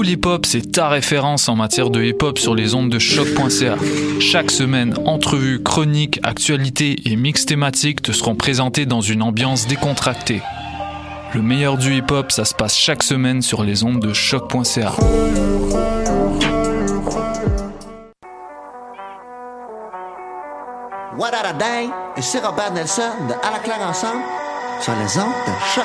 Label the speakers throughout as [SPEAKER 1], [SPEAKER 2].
[SPEAKER 1] Pool Hip Hop, c'est ta référence en matière de hip hop sur les ondes de choc.ca. Chaque semaine, entrevues, chroniques, actualités et mix thématiques te seront présentés dans une ambiance décontractée. Le meilleur du hip hop, ça se passe chaque semaine sur les ondes de choc.ca.
[SPEAKER 2] What a day? Et c'est Robert Nelson de À la claire ensemble sur les ondes de choc.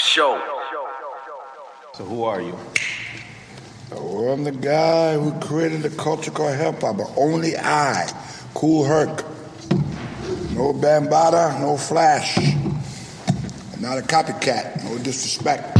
[SPEAKER 3] show.
[SPEAKER 4] So who are you?
[SPEAKER 5] Well, I'm the guy who created the culture called hip hop, but only I, Kool Herc. No Bambaataa, no Flash. I'm not a copycat, no disrespect.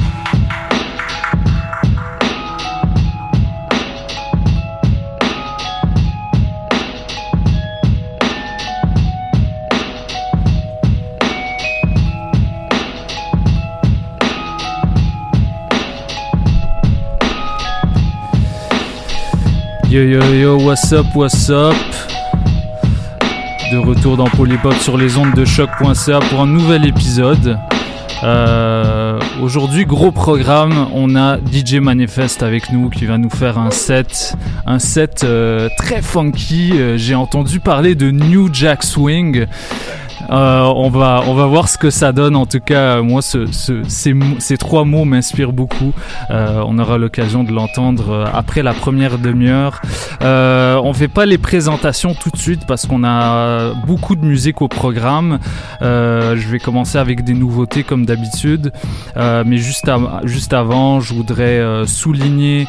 [SPEAKER 1] Yo yo yo, what's up, what's up? De retour dans Polypop sur les ondes de choc.ca pour un nouvel épisode. Euh, Aujourd'hui, gros programme, on a DJ Manifest avec nous qui va nous faire un set, un set euh, très funky. Euh, J'ai entendu parler de New Jack Swing. Euh, on va on voir ce que ça donne. En tout cas, euh, moi, ce, ce- ces, trois mots m'inspirent beaucoup. Euh, on aura l'occasion de l'entendre après la première demi-heure. Euh, on fait pas les présentations tout de suite parce qu'on a beaucoup de musique au programme. Je vais commencer avec des nouveautés comme d'habitude, mais juste av- juste avant, je voudrais souligner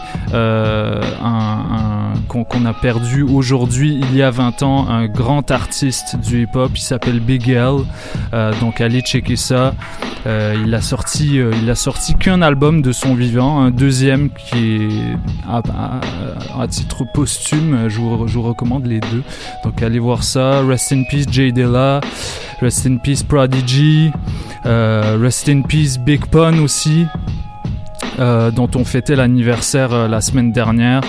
[SPEAKER 1] qu'on a perdu aujourd'hui, il y a 20 ans, un grand artiste du hip-hop. Il s'appelle Big Euh, donc allez checker ça. Euh, il a sorti, euh, il a sorti qu'un album de son vivant, un deuxième qui est à, titre posthume. Je vous, recommande les deux. Donc allez voir ça. Rest in peace Jay Dilla. Rest in peace Prodigy. Rest in peace Big Pun aussi. Euh, dont on fêtait l'anniversaire euh, la semaine dernière.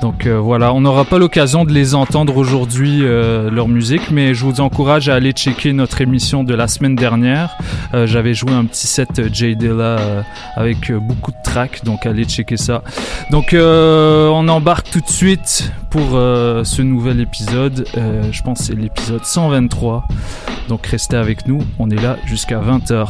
[SPEAKER 1] Donc euh, voilà, on n'aura pas l'occasion de les entendre aujourd'hui, leur musique, mais je vous encourage à aller checker notre émission de la semaine dernière. J'avais joué un petit set Jay avec beaucoup de tracks, donc allez checker ça. Donc on embarque tout de suite pour ce nouvel épisode. Je pense que c'est l'épisode 123. Donc restez avec nous, on est là jusqu'à 20h.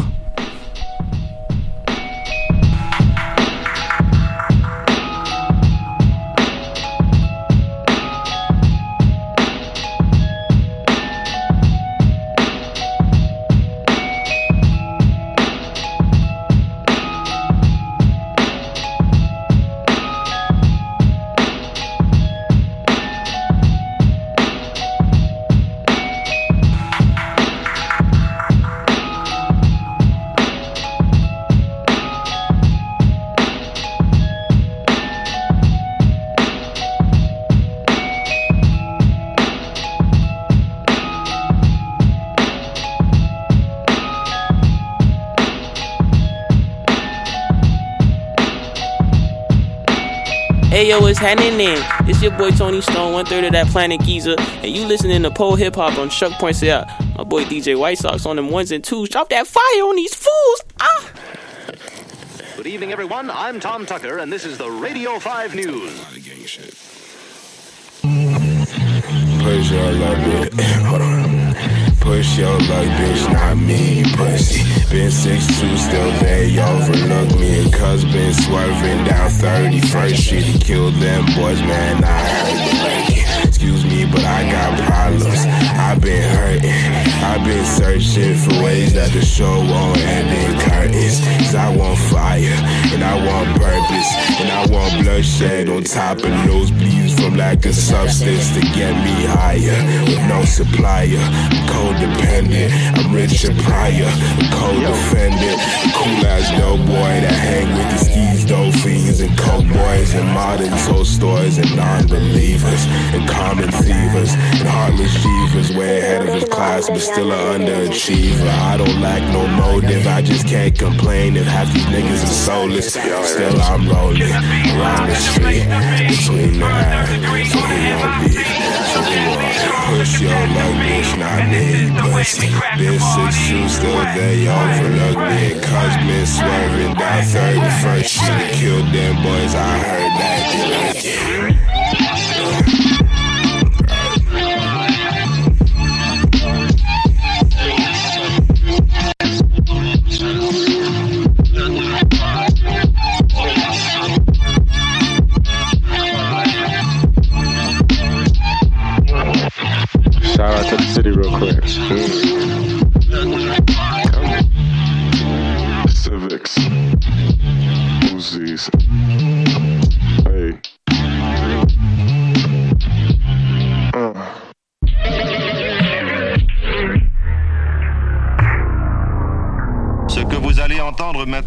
[SPEAKER 6] What's happening then? It's your boy Tony Stone, one third of that Planet Giza, and you listening to Pole Hip Hop on Chuck Points Out. My boy DJ White Sox on them ones and twos. Drop that fire on these fools! Ah!
[SPEAKER 5] Good evening, everyone. I'm Tom Tucker, and this is the Radio 5 News.
[SPEAKER 7] Push your luck, bitch. Hold on. Push your luck, bitch, not me, pussy. Been 6'2, still they overlook me. And cuz been swerving down 31st Street. He killed them boys, man. I heard. Excuse me, but I got problems. I've been hurting. I've been searching for ways that the show won't end in curtains. Cause I want fire, and I want purpose, and I want bloodshed on top of nosebleeds from lack of substance to get me higher. With no supplier, I'm codependent. I'm Richard Pryor, a co-defendant. Cool ass dope boy that hang with the skis, dope fiends, and coke boys, and modern toy stores, and non-believers, and common thievers, and heartless jeevers, way ahead of his class, still an underachiever. I don't lack no motive, I just can't complain if half these niggas are soulless. Still I'm rolling around the street between the air. So want me? So who want push your luck, not me, pussy. Been six shoes, still overlook me. And cuz been swerving down 31st Street. Killed them boys, I heard that they like it.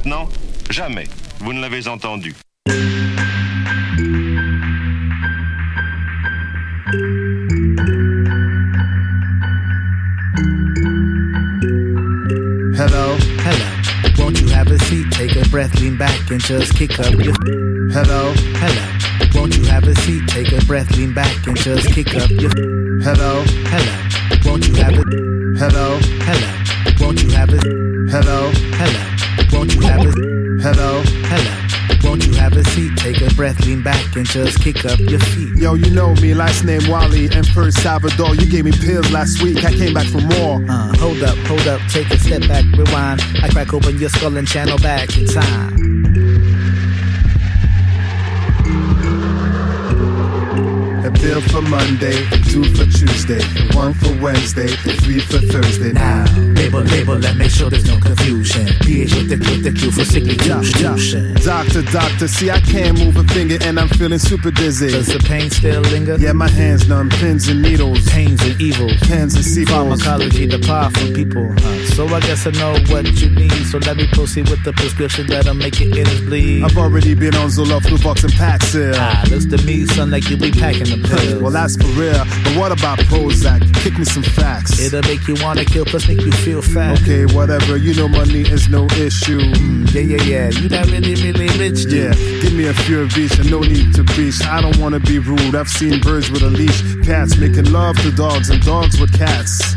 [SPEAKER 5] Maintenant, jamais vous ne l'avez entendu.
[SPEAKER 8] Hello, hello. Won't you have a seat? Take a breath, lean back, and just kick up your. Hello, hello. Won't you have a seat? Take a breath, lean back, and just kick up your. Hello, hello. Won't you have a. Hello, hello. Won't you have a. Hello, hello. Breath, lean back, and just kick up your feet.
[SPEAKER 9] Yo, you know me, last name Wally, and first Salvador. You gave me pills last week, I came back for more.
[SPEAKER 8] Uh, hold up, hold up, take a step back, rewind. I crack open your skull and channel back in time.
[SPEAKER 9] A pill for Monday, two for Tuesday, one for Wednesday, and three for Thursday.
[SPEAKER 8] Now, label, label, and make sure there's no confusion. PH with the, with the Q for sickly distribution.
[SPEAKER 9] Doctor, doctor, see I can't move a finger and I'm feeling super dizzy.
[SPEAKER 8] Does the pain still linger?
[SPEAKER 9] Yeah, my hands numb, pins and needles,
[SPEAKER 8] Pains and evil.
[SPEAKER 9] pens and sequels.
[SPEAKER 8] Pharmacology, the power for people. Uh, so I guess I know what you need. So let me proceed with the prescription that'll make your innards bleed.
[SPEAKER 9] I've already been on Zoloft, Luvox, and Paxil.
[SPEAKER 8] Ah, looks to me, son, like you be packing the
[SPEAKER 9] well, that's for real. But what about Prozac? Kick me some facts.
[SPEAKER 8] It'll make you wanna kill, plus make you feel fat.
[SPEAKER 9] Okay, whatever. You know money is no issue.
[SPEAKER 8] Mm, yeah, yeah, yeah. You not really, really rich, dude.
[SPEAKER 9] Yeah, give me a few of each and no need to preach. I don't wanna be rude. I've seen birds with a leash, cats making love to dogs, and dogs with cats.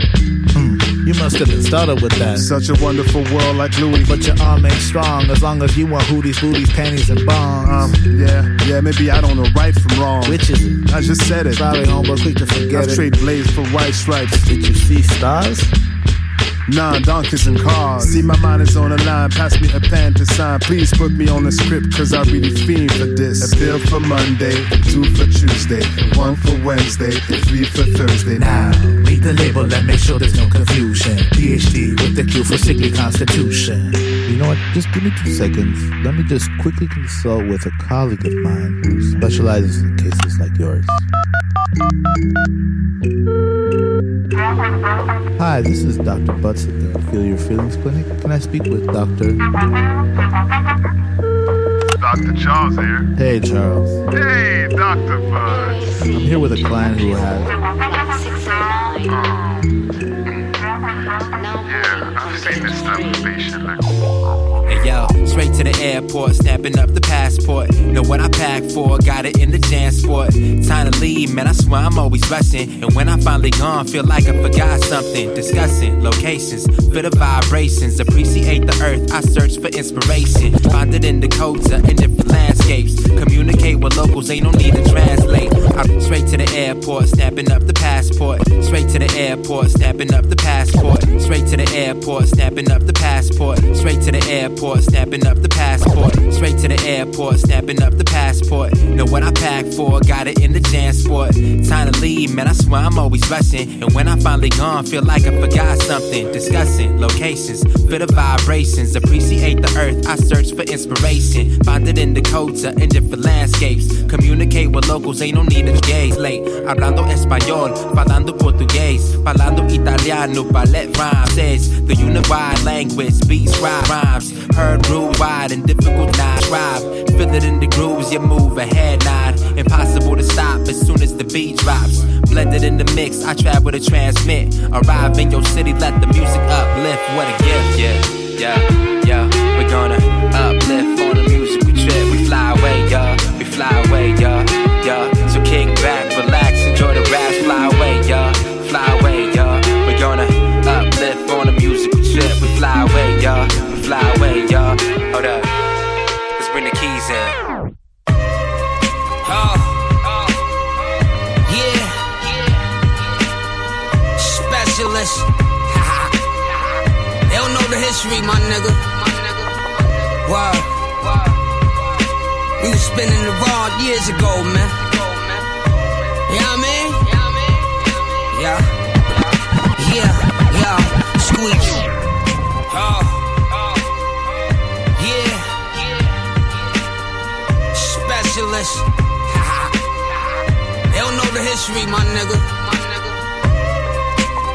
[SPEAKER 8] You must have been started with that.
[SPEAKER 9] Such a wonderful world like Louis.
[SPEAKER 8] But your arm ain't strong as long as you want hooties, booties, panties, and bongs.
[SPEAKER 9] Um, yeah, yeah, maybe I don't know right from wrong.
[SPEAKER 8] Which is it?
[SPEAKER 9] I just said it.
[SPEAKER 8] Probably home, but quick to forget it.
[SPEAKER 9] trade blades for white stripes.
[SPEAKER 8] Did you see stars?
[SPEAKER 9] Nah, donkeys and cars. See, my mind is on the line. Pass me a pen to sign. Please put me on the script, cause I really fiend for this. A bill for Monday, two for Tuesday, one for Wednesday, three for Thursday.
[SPEAKER 8] Now, read the label and make sure there's no confusion. PhD with the Q for sickly constitution.
[SPEAKER 10] You know what? Just give me two seconds. Let me just quickly consult with a colleague of mine who specializes in cases like yours. Hi, this is Dr. Butts at the Feel Your Feelings Clinic. Can I speak with Dr.
[SPEAKER 11] Dr. Charles here.
[SPEAKER 10] Hey, Charles.
[SPEAKER 11] Hey, Dr. Buzz.
[SPEAKER 10] I'm here with a client who has.
[SPEAKER 11] Yeah, I've seen this type of patient.
[SPEAKER 12] Straight to the airport, snapping up the passport. Know what I pack for, got it in the transport. Time to leave, man, I swear I'm always rushing. And when I finally gone, feel like I forgot something. Discussing locations, feel the vibrations, appreciate the earth. I search for inspiration, find it in Dakota and different landscapes. Communicate with locals, ain't no need to translate. I'm straight to the airport, snapping up the passport. Straight to the airport, snapping up the passport. Straight to the airport, snapping up the passport. Straight to the airport, snapping up the passport. Straight to the airport, snapping up the passport. Know what I pack for, got it in the transport. Time to leave, man, I swear I'm always rushing. And when I finally gone, feel like I forgot something. Discussing locations, feel the vibrations, appreciate the earth. I search for inspiration, find it in Dakota and different landscapes. Communicate with locals, ain't no need to gaze late. Hablando español, falando portugués, falando italiano, ballet rhyme says the unified language, beats rhyme rhymes. Heard rude wide and difficult not drive. Feel it in the grooves, you move ahead nod. Impossible to stop as soon as the beat drops. Blended in the mix, I travel to transmit. Arrive in your city, let the music uplift. What a gift, yeah, yeah, yeah. We're gonna uplift on a musical trip. We fly away, yeah. We fly away, yeah, yeah.
[SPEAKER 13] History, my nigga. Word. We was spinning the rod years ago, man. What I mean? Yeah. Yeah, yeah. Squeeze. Oh. Yeah. Specialist. they don't know the history, my nigga.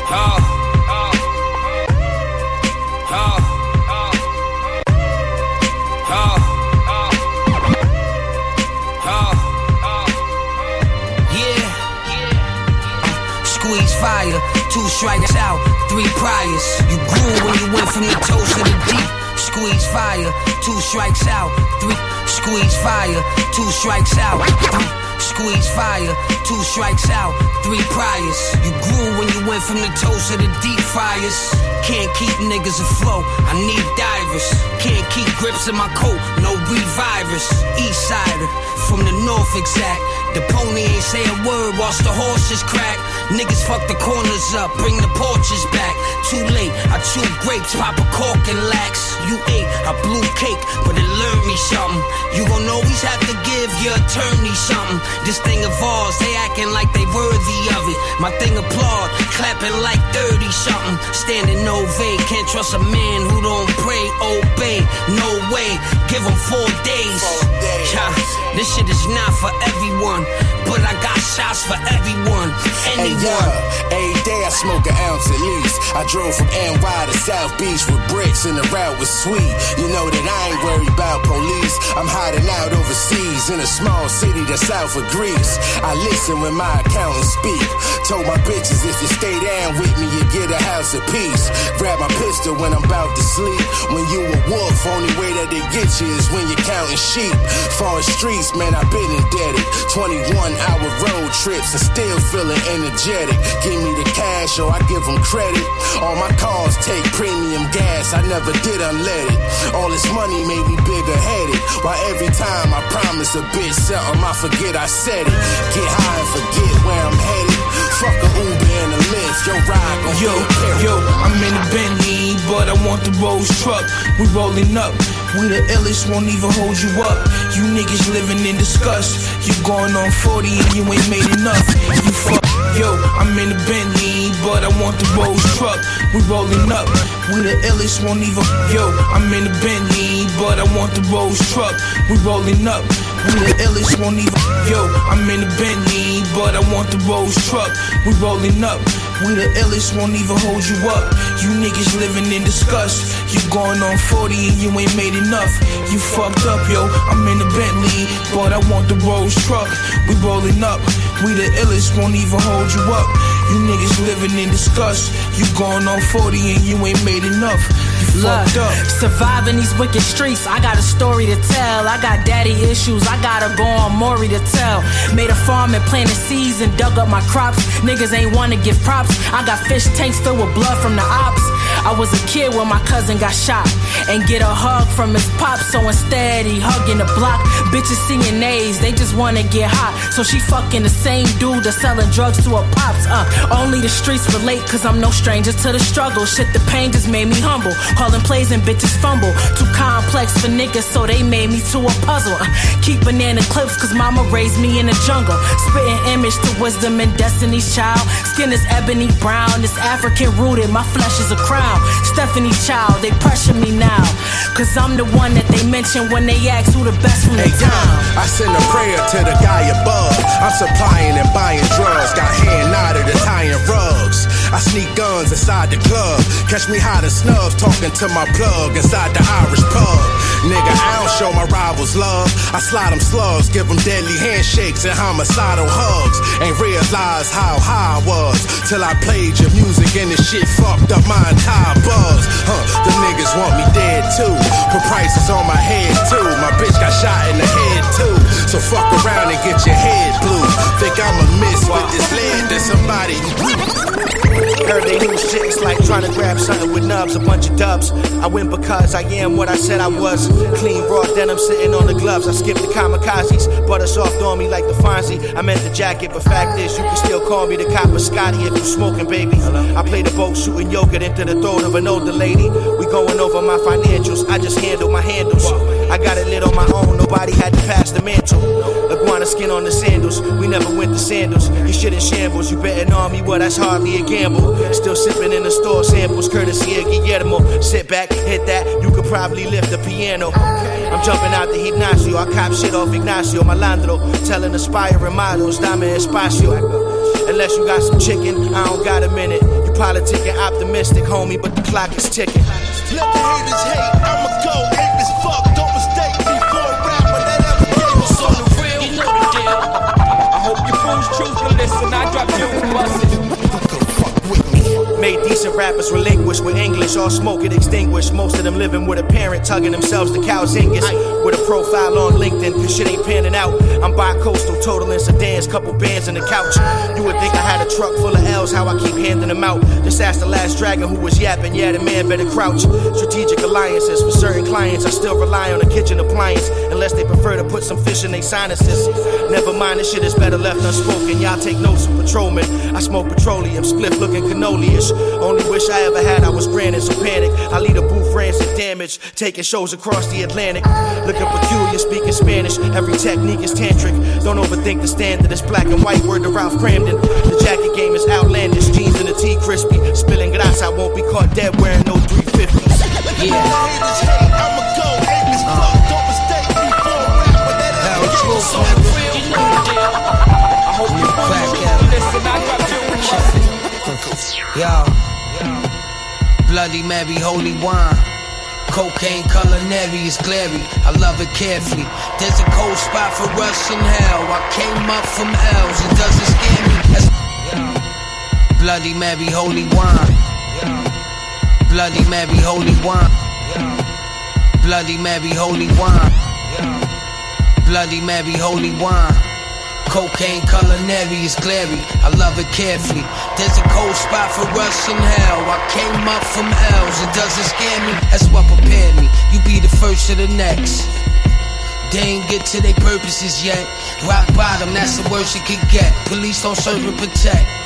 [SPEAKER 13] Oh. Fire, two strikes out, three priors. You grew when you went from the toes to the deep. Squeeze fire, two strikes out, three. Squeeze fire, two strikes out, three. Squeeze fire, two strikes out, three priors. You grew when you went from the toes to the deep fires. Can't keep niggas afloat, I need divers. Can't keep grips in my coat, no revivers. East sider, from the north exact. The pony ain't say a word whilst the horses crack. Niggas fuck the corners up, bring the porches back. Too late, I chew grapes, pop a cork and lax. You ate a blue cake, but it learned me something. You gon' always have to give your attorney something. This thing of ours, they acting like they worthy of it. My thing applaud, clapping like 30 something. Standing ovate, can't trust a man who don't pray, obey. No way, give him four days. Yeah, this shit is not for everyone, but I got shots for everyone. Anyone.
[SPEAKER 14] Yeah, every day I smoke an ounce at least. I drove from NY to South Beach with bricks and the route was sweet. You know that I ain't worried about police. I'm hiding out overseas in a small city that's south of Greece. I listen when my accountant speak. Told my bitches if you stay down with me, you get a house of peace. Grab my pistol when I'm about to sleep. When you a wolf, only way that they get you is when you're counting sheep. Foreign streets, man, I've been indebted. 21 hour road trips and still feeling energetic. Give me the cash or I give them credit. All my cars take premium gas, I never did unleaded. All this money made me bigger headed. While every time I promise a bitch something, I forget I said it. Get high and forget where I'm headed. Fuck a Uber and a Lyft, your ride gon'
[SPEAKER 15] Yo, yo, I'm in a Bentley, but I want the Rolls truck. We rolling up. We the illest, won't even hold you up. You niggas living in disgust. You going on 40 and you ain't made enough. You fuck. Yo, I'm in a Bentley, but I want the Rolls truck. We rolling up. We the illest, won't even. Yo, I'm in a Bentley, but I want the Rolls truck. We rolling up. We the illest, won't even. Yo, I'm in a Bentley, but I want the Rolls truck. We rolling up. We the illest, won't even hold you up. You niggas living in disgust. You going on 40 and you ain't made enough. You fucked up, yo. I'm in a Bentley, but I want the Rolls truck. We rolling up. We the illest, won't even hold you up. You niggas living in disgust. You going on 40 and you ain't made enough. You
[SPEAKER 16] Look,
[SPEAKER 15] fucked up.
[SPEAKER 16] surviving these wicked streets, I got a story to tell. I got daddy issues, I gotta go on Maury to tell. Made a farm and planted seeds and dug up my crops. Niggas ain't wanna give props. I got fish tanks filled with blood from the ops. I was a kid when my cousin got shot and get a hug from his pop. So instead, he hugging the block. Bitches singing nays, they just wanna get hot. So she fucking the same dude that's selling drugs to her pops. Uh, only the streets relate, cause I'm no stranger to the struggle. Shit, the pain just made me humble. Calling plays and bitches fumble. Too complex for niggas, so they made me to a puzzle. Uh, keep banana clips, cause mama raised me in the jungle. Spitting image to wisdom and destiny's child. Skin is ebony brown, it's African rooted. My flesh is a crown. Stephanie's child, they pressure me now. Cause I'm the one that they mention when they ask who the best from the
[SPEAKER 14] Hey,
[SPEAKER 16] town.
[SPEAKER 14] I send a prayer to the guy above. I'm supplying and buying drugs. Got hand knotted and tying rugs. I sneak guns inside the club. Catch me as snubs talking to my plug inside the Irish pub. Nigga, I don't show my rivals love. I slide them slugs, give them deadly handshakes and homicidal hugs. Ain't realize how high I was till I played your music and the shit fucked up my entire buzz. Huh, the niggas want me dead too. Put prices on my head too. My bitch got shot in the head too. So fuck around and get your head blue. Think I'ma miss with this lead that somebody.
[SPEAKER 2] Heard they new shit, it's like trying to grab something with nubs, a bunch of dubs. I win because I am what I said I was. Clean raw denim sitting on the gloves. I skipped the kamikazes, butter soft on me like the Fonzie. I meant the jacket, but fact is, you can still call me the copper Scotty if you smoking, baby. I play the boat shooting yogurt into the throat of an older lady. We going over my financials, I just handle my handles. I got it lit on my own, nobody had to pass the mantle. Iguana skin on the sandals, we never went to sandals. You shit in shambles, you betting on me, well, that's hardly a gamble. Still sipping in the store samples, courtesy of Guillermo. Sit back, hit that, you could probably lift the piano. I'm jumping out the Ignacio, I cop shit off Ignacio Malandro. Telling aspiring models, dame espacio. Unless you got some chicken, I don't got a minute. You politicking optimistic, homie, but the clock is ticking.
[SPEAKER 14] Let the haters hate, I'ma go ape as fuck. Don't
[SPEAKER 9] listen. I drop you buses.
[SPEAKER 2] Made decent rappers relinquish with English, all smoke it extinguished. Most of them living with a parent, tugging themselves to Calzingus. With a profile on LinkedIn, cause shit ain't panning out. I'm bi-coastal, totaling sedans, couple bands in the couch. You would think I had a truck full of L's, how I keep handing them out. Just ask the last dragon who was yapping, yeah, the man better crouch. Strategic alliances for certain clients, I still rely on a kitchen appliance, unless they prefer to put some fish in their sinuses. Never mind, this shit is better left unspoken. Y'all take notes of patrolmen. I smoke petroleum, spliff looking cannoli-ish. Only wish I ever had, I was granted some panic. I lead a booth, rancid damage, taking shows across the Atlantic. Looking peculiar, speaking Spanish. Every technique is tantric. Don't overthink the standard. It's black and white. Word to Ralph Kramden. The jacket game is outlandish. Jeans and the tea crispy. Spilling glass, I won't be caught dead wearing no 350s.
[SPEAKER 14] Yeah. I'ma go fuck. Don't mistake me for a rapper that gave
[SPEAKER 13] Yo, Bloody Mary, holy wine. Cocaine culinary is glary. I love it carefully. There's a cold spot for us in hell. I came up from L's. It doesn't scare me. That's Bloody Mary, holy wine. Bloody Mary, holy wine. Bloody Mary, holy wine. Bloody Mary, holy wine. Cocaine culinary is glary. I love it carefully. There's a cold spot for us in hell. I came up from L's. It doesn't scare me. That's what prepared me. You be the first to the next. They ain't get to their purposes yet. Rock bottom, that's the worst it could get. Police don't serve and protect.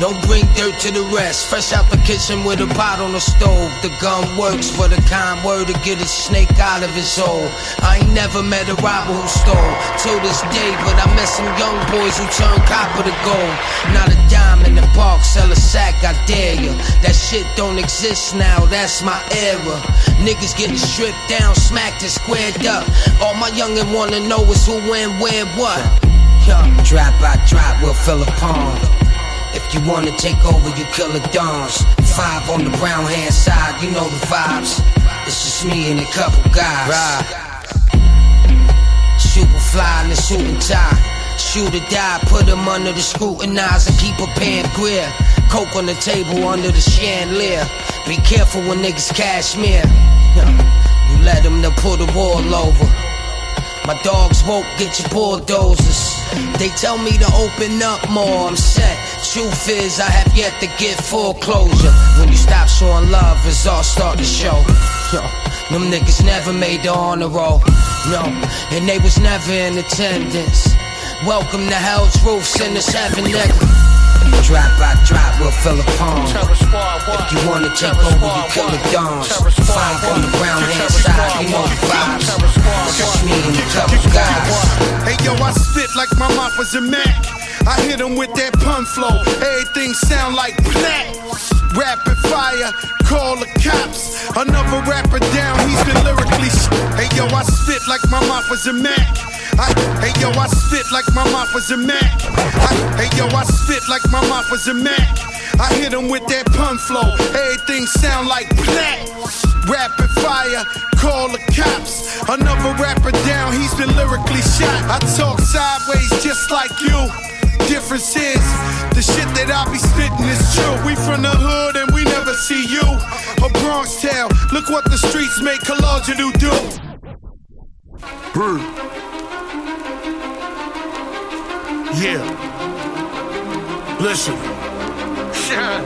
[SPEAKER 13] Don't bring dirt to the rest. Fresh out the kitchen with a pot on the stove. The gun works for the kind word to get a snake out of his hole. I ain't never met a robber who stole till this day, but I met some young boys who turned copper to gold. Not a dime in the park, sell a sack, I dare ya. That shit don't exist now, that's my era. Niggas getting stripped down, smacked and squared up. All my youngin' wanna know is who, when, where, what. Yeah. Drop by drop, we'll fill a pond. If you wanna take over, you kill the dons. Five on the brown hand side, you know the vibes. It's just me and a couple guys. Right. Super fly in the suit and tie. Shoot or die, put him under the scrutinize and keep a pan clear. Coke on the table under the chandelier. Be careful when niggas cashmere. You let them to pull the wall over. My dogs woke, get your bulldozers. They tell me to open up more, I'm set. Truth is, I have yet to get full closure. When you stop showing love, results start to show. Yo, them niggas never made the honor roll. No, and they was never in attendance. Welcome to hell's roof, send us heaven, nigga. Drop by drop, we'll fill a pond. If you wanna take over, you kill the dons. Five on the brown hand side, you know the vibes. It's just me and a couple guys.
[SPEAKER 9] Hey yo, I spit like my mouth was a Mac. I hit him with that pun flow. Everything sound like black. Rapid fire, call the cops. Another rapper down, he's been lyrically. Sh- hey yo, I spit like my mouth was a Mac. I, hey yo, I spit like my mouth was a Mac. I, hey yo, I spit like my mouth was a Mac. I hit him with that pun flow. Everything sound like black. Rapid fire, call the cops. Another rapper down, he's been lyrically shot. I talk sideways just like you. Difference is, the shit that I be spitting is true. We from the hood and we never see you. A Bronx tale, look what the streets make do do.
[SPEAKER 17] Brr. Yeah. Listen.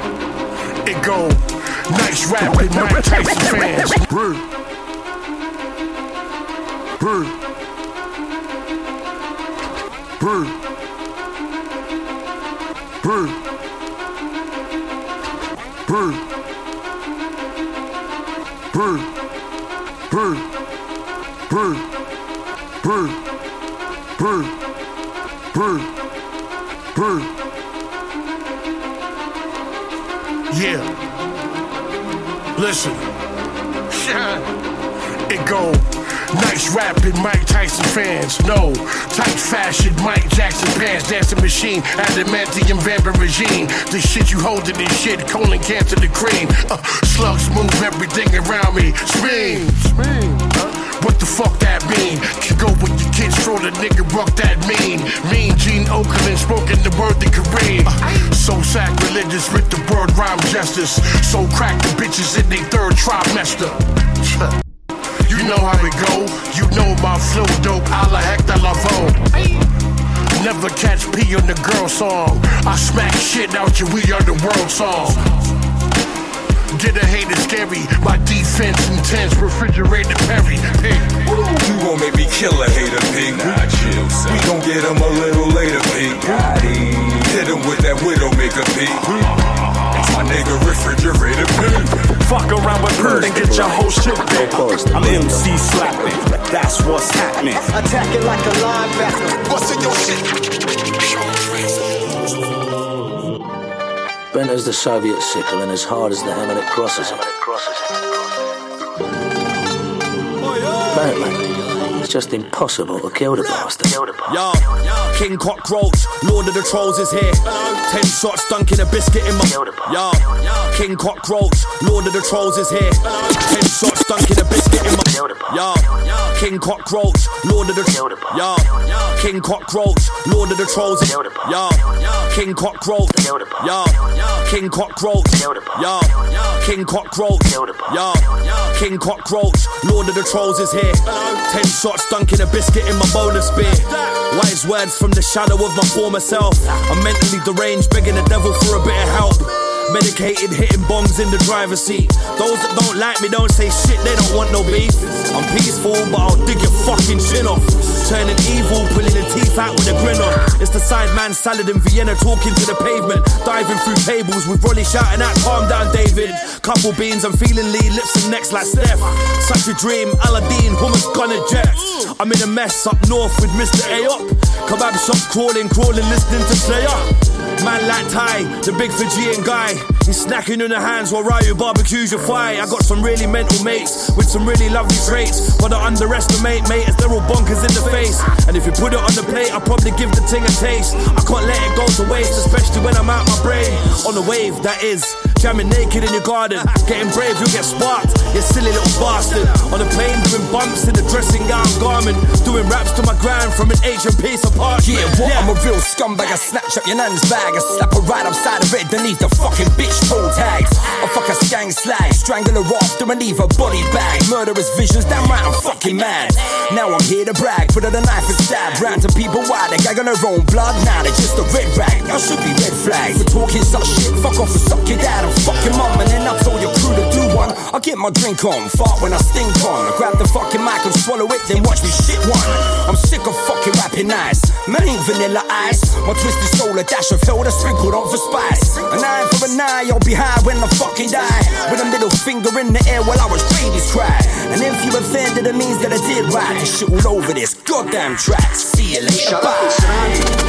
[SPEAKER 17] It go nice rap with Mike Tyson fans. Brr. Brr. Brr. Brr. Listen. It go nice rapping Mike Tyson fans. No, tight fashion Mike Jackson pants. Dancing machine, adamantium vampire regime. The shit you holding this shit, colon cancer the cream. Uh, slugs move everything around me. Scream. Huh? What the fuck that mean? Can go with kids, throw the nigga rock that mean. Mean Gene Okerlund spoken the word the Kareem. So sacrilegious with the word rhyme justice. So crack the bitches in their third trimester. You know how it go. You know my flow dope. A la Hector Lavoe. Never catch P on the girl song. I smack shit out you. We are the world song. Get a hater scary. My defense intense. Refrigerator Perry. Pig.
[SPEAKER 18] You gon' make me kill a hater, pig. Nah, chill, son. We gon' get him a little later, pig. Hit him with that widowmaker, pig. My nigga refrigerator, pig.
[SPEAKER 19] Fuck around with Bird and get your whole shit back. I'm MC slapping. That's what's happening.
[SPEAKER 20] Attack it like a linebacker.
[SPEAKER 18] What's in your shit?
[SPEAKER 21] Bent as the Soviet sickle and as hard as the hammer that crosses it. Apparently, it's just impossible to kill the bastard.
[SPEAKER 22] Yo, King Cockroach, Lord of the Trolls is here. Ten shots dunking a biscuit in my. Yo, King Cockroach, Lord of the Trolls is here. Ten shots
[SPEAKER 21] biscuit in. Yo, King Cockroach, Lord of the. Yo, King Cockroach, Lord of the Trolls. Yo, King Cockroach. Yo, King Cockroach. Yo, King Cockroach. Yo, King Cockroach, Lord of the Trolls is here. Ten shots dunking a biscuit in my bowler spear. Wise words from the shadow of my former self. I'm mentally deranged, begging the devil for a bit of help. Medicated, hitting bombs in the driver's seat. Those that don't like me don't say shit, they don't want no beef. I'm peaceful, but I'll dig your fucking chin off. Turning evil, pulling the teeth out with a grin on. It's the sideman salad in Vienna talking to the pavement. Diving through tables with Rolly shouting out, calm down, David. Couple beans, I'm feeling lean, lips and necks like Steph. Such a dream, Aladdin, woman's gonna jets. I'm in a mess up north with Mr. A up. Kebab shop crawling, crawling, listening to Slayer. Man like Ty, the big Fijian guy. He's snacking in the hands while Ryu barbecues your thigh. I got some really mental mates with some really lovely traits. But I underestimate, mate, as they're all bonkers in the face. And if you put it on the plate, I'll probably give the thing a taste. I can't let it go to waste, especially when I'm out my brain. On the wave, that is. Jamming naked in your garden. Getting brave, you'll get sparked. You silly little bastard. On the plane, doing bumps in the dressing gown garment. Doing raps to my grind from an Asian piece apart.
[SPEAKER 13] Yeah, what? I'm a real scumbag. I snatch up your nan's bag. I slap her right upside of it, beneath the fucking bitch toe tags. I fuck a skank slag, strangle her after and leave her body bag. Murderous visions, damn right, I'm fucking mad. Now I'm here to brag, put her the knife and stab. Random people, why they gag on their own blood? Now they're just a red rag. I should be red flag for talking such shit. Fuck off and suck your dad and fuck your mum, and then I told your crew to do one. I get my drink on, fart when I stink on. I grab the fucking mic and swallow it, then watch me shit one. I'm sick of fucking rapping nice. Man ain't vanilla ice. My twisted soul, a dash of that's sprinkled on for spice. An eye for an eye, I'll be high when I fucking die. With a middle finger in the air while I was babies cry. And if you offended, it means that I did right. This shit all over this goddamn track. See you later. Bye.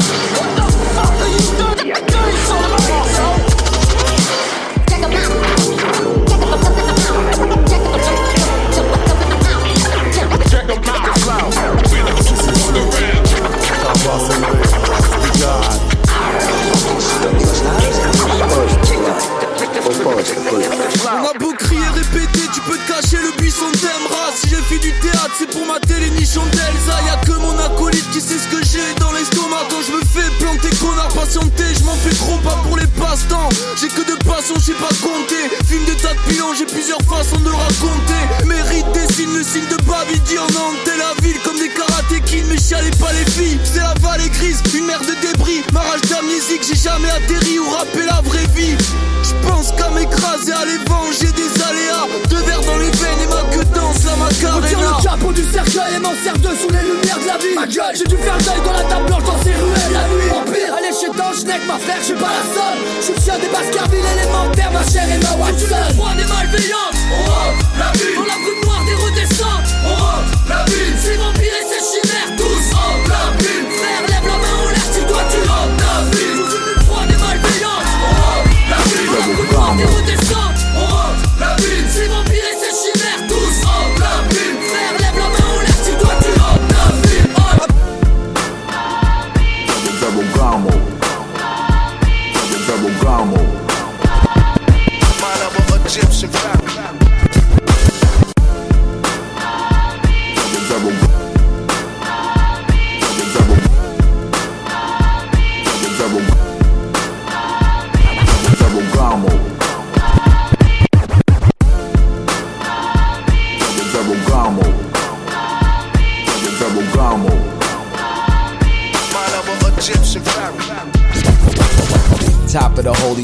[SPEAKER 21] Pues
[SPEAKER 23] On a beau crier, répéter, tu peux te cacher, le buisson t'aimera. Si j'ai fait du théâtre, c'est pour ma télé, ni d'Elsa. Y'a que mon acolyte qui sait ce que j'ai dans l'estomac. Quand je me fais planter, connard, patienté, je m'en fais trop pas pour les passe-temps. J'ai que de passion, je sais pas compter. Film de tas de pilons, j'ai plusieurs façons de le raconter. Mérite dessine le signe de Babidi en hanté la ville comme des karaté kids, mais chialez pas les filles. C'est la vallée grise, une mer de débris. Ma rage d'amnésique, j'ai jamais atterri ou rappé la vraie vie. Je pense qu'à m'écraser, à venger des aléas. Deux verres dans les veines et ma queue danse la macarena.
[SPEAKER 9] Retire le capot du cercueil et m'en sers deux sous les lumières de la vie. Ma gueule, j'ai dû faire deuil dans la table blanche dans ces ruelles la nuit. Empire, allez chez Tanchnek, ma frère, j'ai pas la somme. Je suis le chien des Baskerville élémentaires, ma chère et ma Watson.
[SPEAKER 23] froid des malveillantes, on rentre la ville.
[SPEAKER 9] Dans la brume noire des redescentes,
[SPEAKER 23] on rentre la ville.
[SPEAKER 9] Ces vampires et ces chimères, tous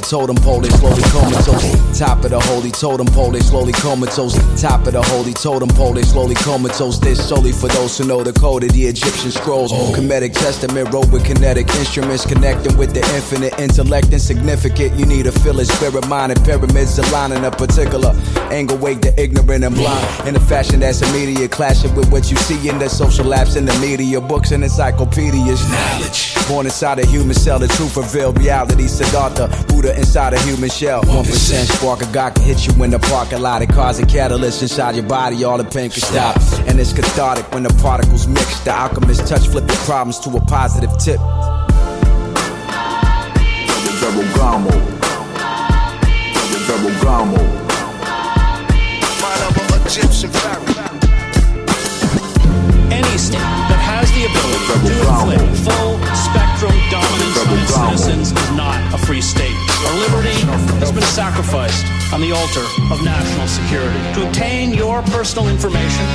[SPEAKER 24] totem pole, they slowly comatose. Top of the holy totem pole, they slowly comatose. Top of the holy totem pole, they slowly comatose. This solely for those who know the code of the Egyptian scrolls. Kemetic testament wrote with kinetic instruments, connecting with the infinite intellect insignificant. You need a feeling, spirit, mind, and pyramids aligning a particular angle. Wake the ignorant and blind in a fashion that's immediate, clashing with what you see in the social apps and the media, books and encyclopedias. Knowledge. Born inside a human cell, the truth revealed reality. Siddhartha, Buddha inside a human shell. 1% spark a God can hit you in the parking lot. It causes a catalyst inside your body, all the pain can stop. And it's cathartic when the particles mix. The alchemist touch flip your problems to a positive tip.
[SPEAKER 25] The double gamo. Double gamo.
[SPEAKER 23] Man of
[SPEAKER 26] Egyptian pharaoh.
[SPEAKER 19] Any state that has the ability to inflict full spectrum dominance on its citizens is not a free state. Our liberty has been sacrificed on the altar of national security. To obtain your personal information,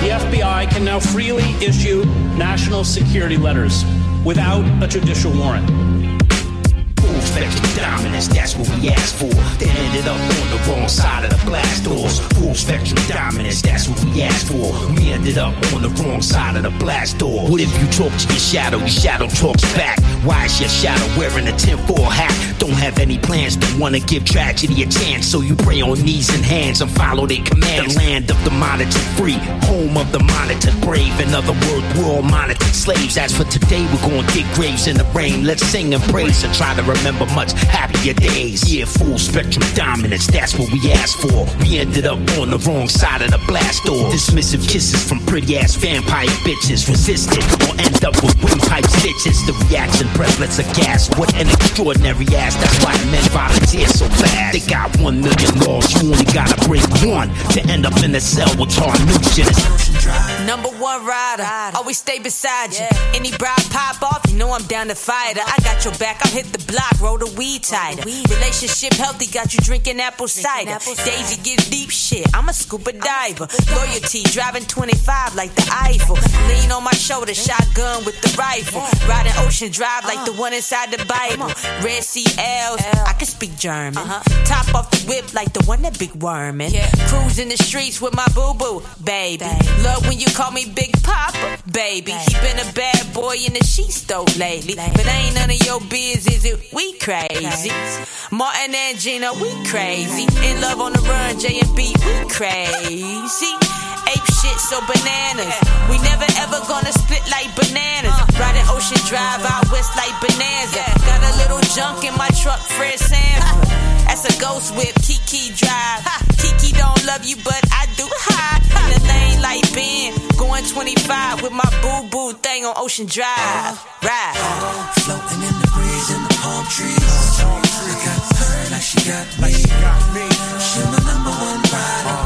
[SPEAKER 19] the FBI can now freely issue national security letters without a judicial warrant.
[SPEAKER 27] Full spectrum dominance, that's what we asked for. They ended up on the wrong side of the glass doors. Full spectrum dominance, that's what we asked for. We ended up on the wrong side of the blast door. What if you talk to your shadow, your shadow talks back? Why is your shadow wearing a 10-4 hat? Don't have any plans, but wanna give tragedy a chance. So you pray on knees and hands and follow their commands. The land of the monitored free, home of the monitored brave. In other words, we're all monitored slaves. As for today, we're gonna dig graves in the rain. Let's sing and praise and try to remember much happier days. Yeah, full spectrum dominance, that's what we asked for. We ended up on the wrong side of the blast door. Dismissive kisses from pretty ass vampire bitches. Resisted or end up with windpipe stitches. The reaction breathless gas. What an extraordinary ass. That's why men volunteer so fast. They got one million laws, you only gotta break one to end up in a cell with Tarnusians.
[SPEAKER 28] Number one rider, always stay beside you. Any bride pop off, you know I'm down to fight her. I got your back, I'll hit the block, roll the weed tighter. Relationship healthy, got you drinking apple cider. Daisy gives deep shit, I'm a scuba diver. Loyalty, driving 25 like the Eiffel. Lean on my shoulder, shotgun with the rifle. Riding ocean drive like the one inside the Bible. Red Sea L's, I can speak German. Top off the whip like the one that big wormin'. Cruising the streets with my boo boo, baby. Love when you call me Big Papa, baby. He been a bad boy in the sheets though lately. But ain't none of your biz, is it? We crazy. Martin and Gina, we crazy. In love on the run, J and B, we crazy. Ape shit, so bananas. We never ever gonna split like bananas. Riding Ocean Drive out west like Bonanza. Got a little junk in my truck, Fred Sanford. That's a ghost whip, Kiki Drive. Kiki don't love you, but I do. High in the lane like Ben. Going 25 with my boo boo thing on Ocean Drive. Ride.
[SPEAKER 29] Floating in the breeze in the palm trees. I got her like she got me. She my number one rider.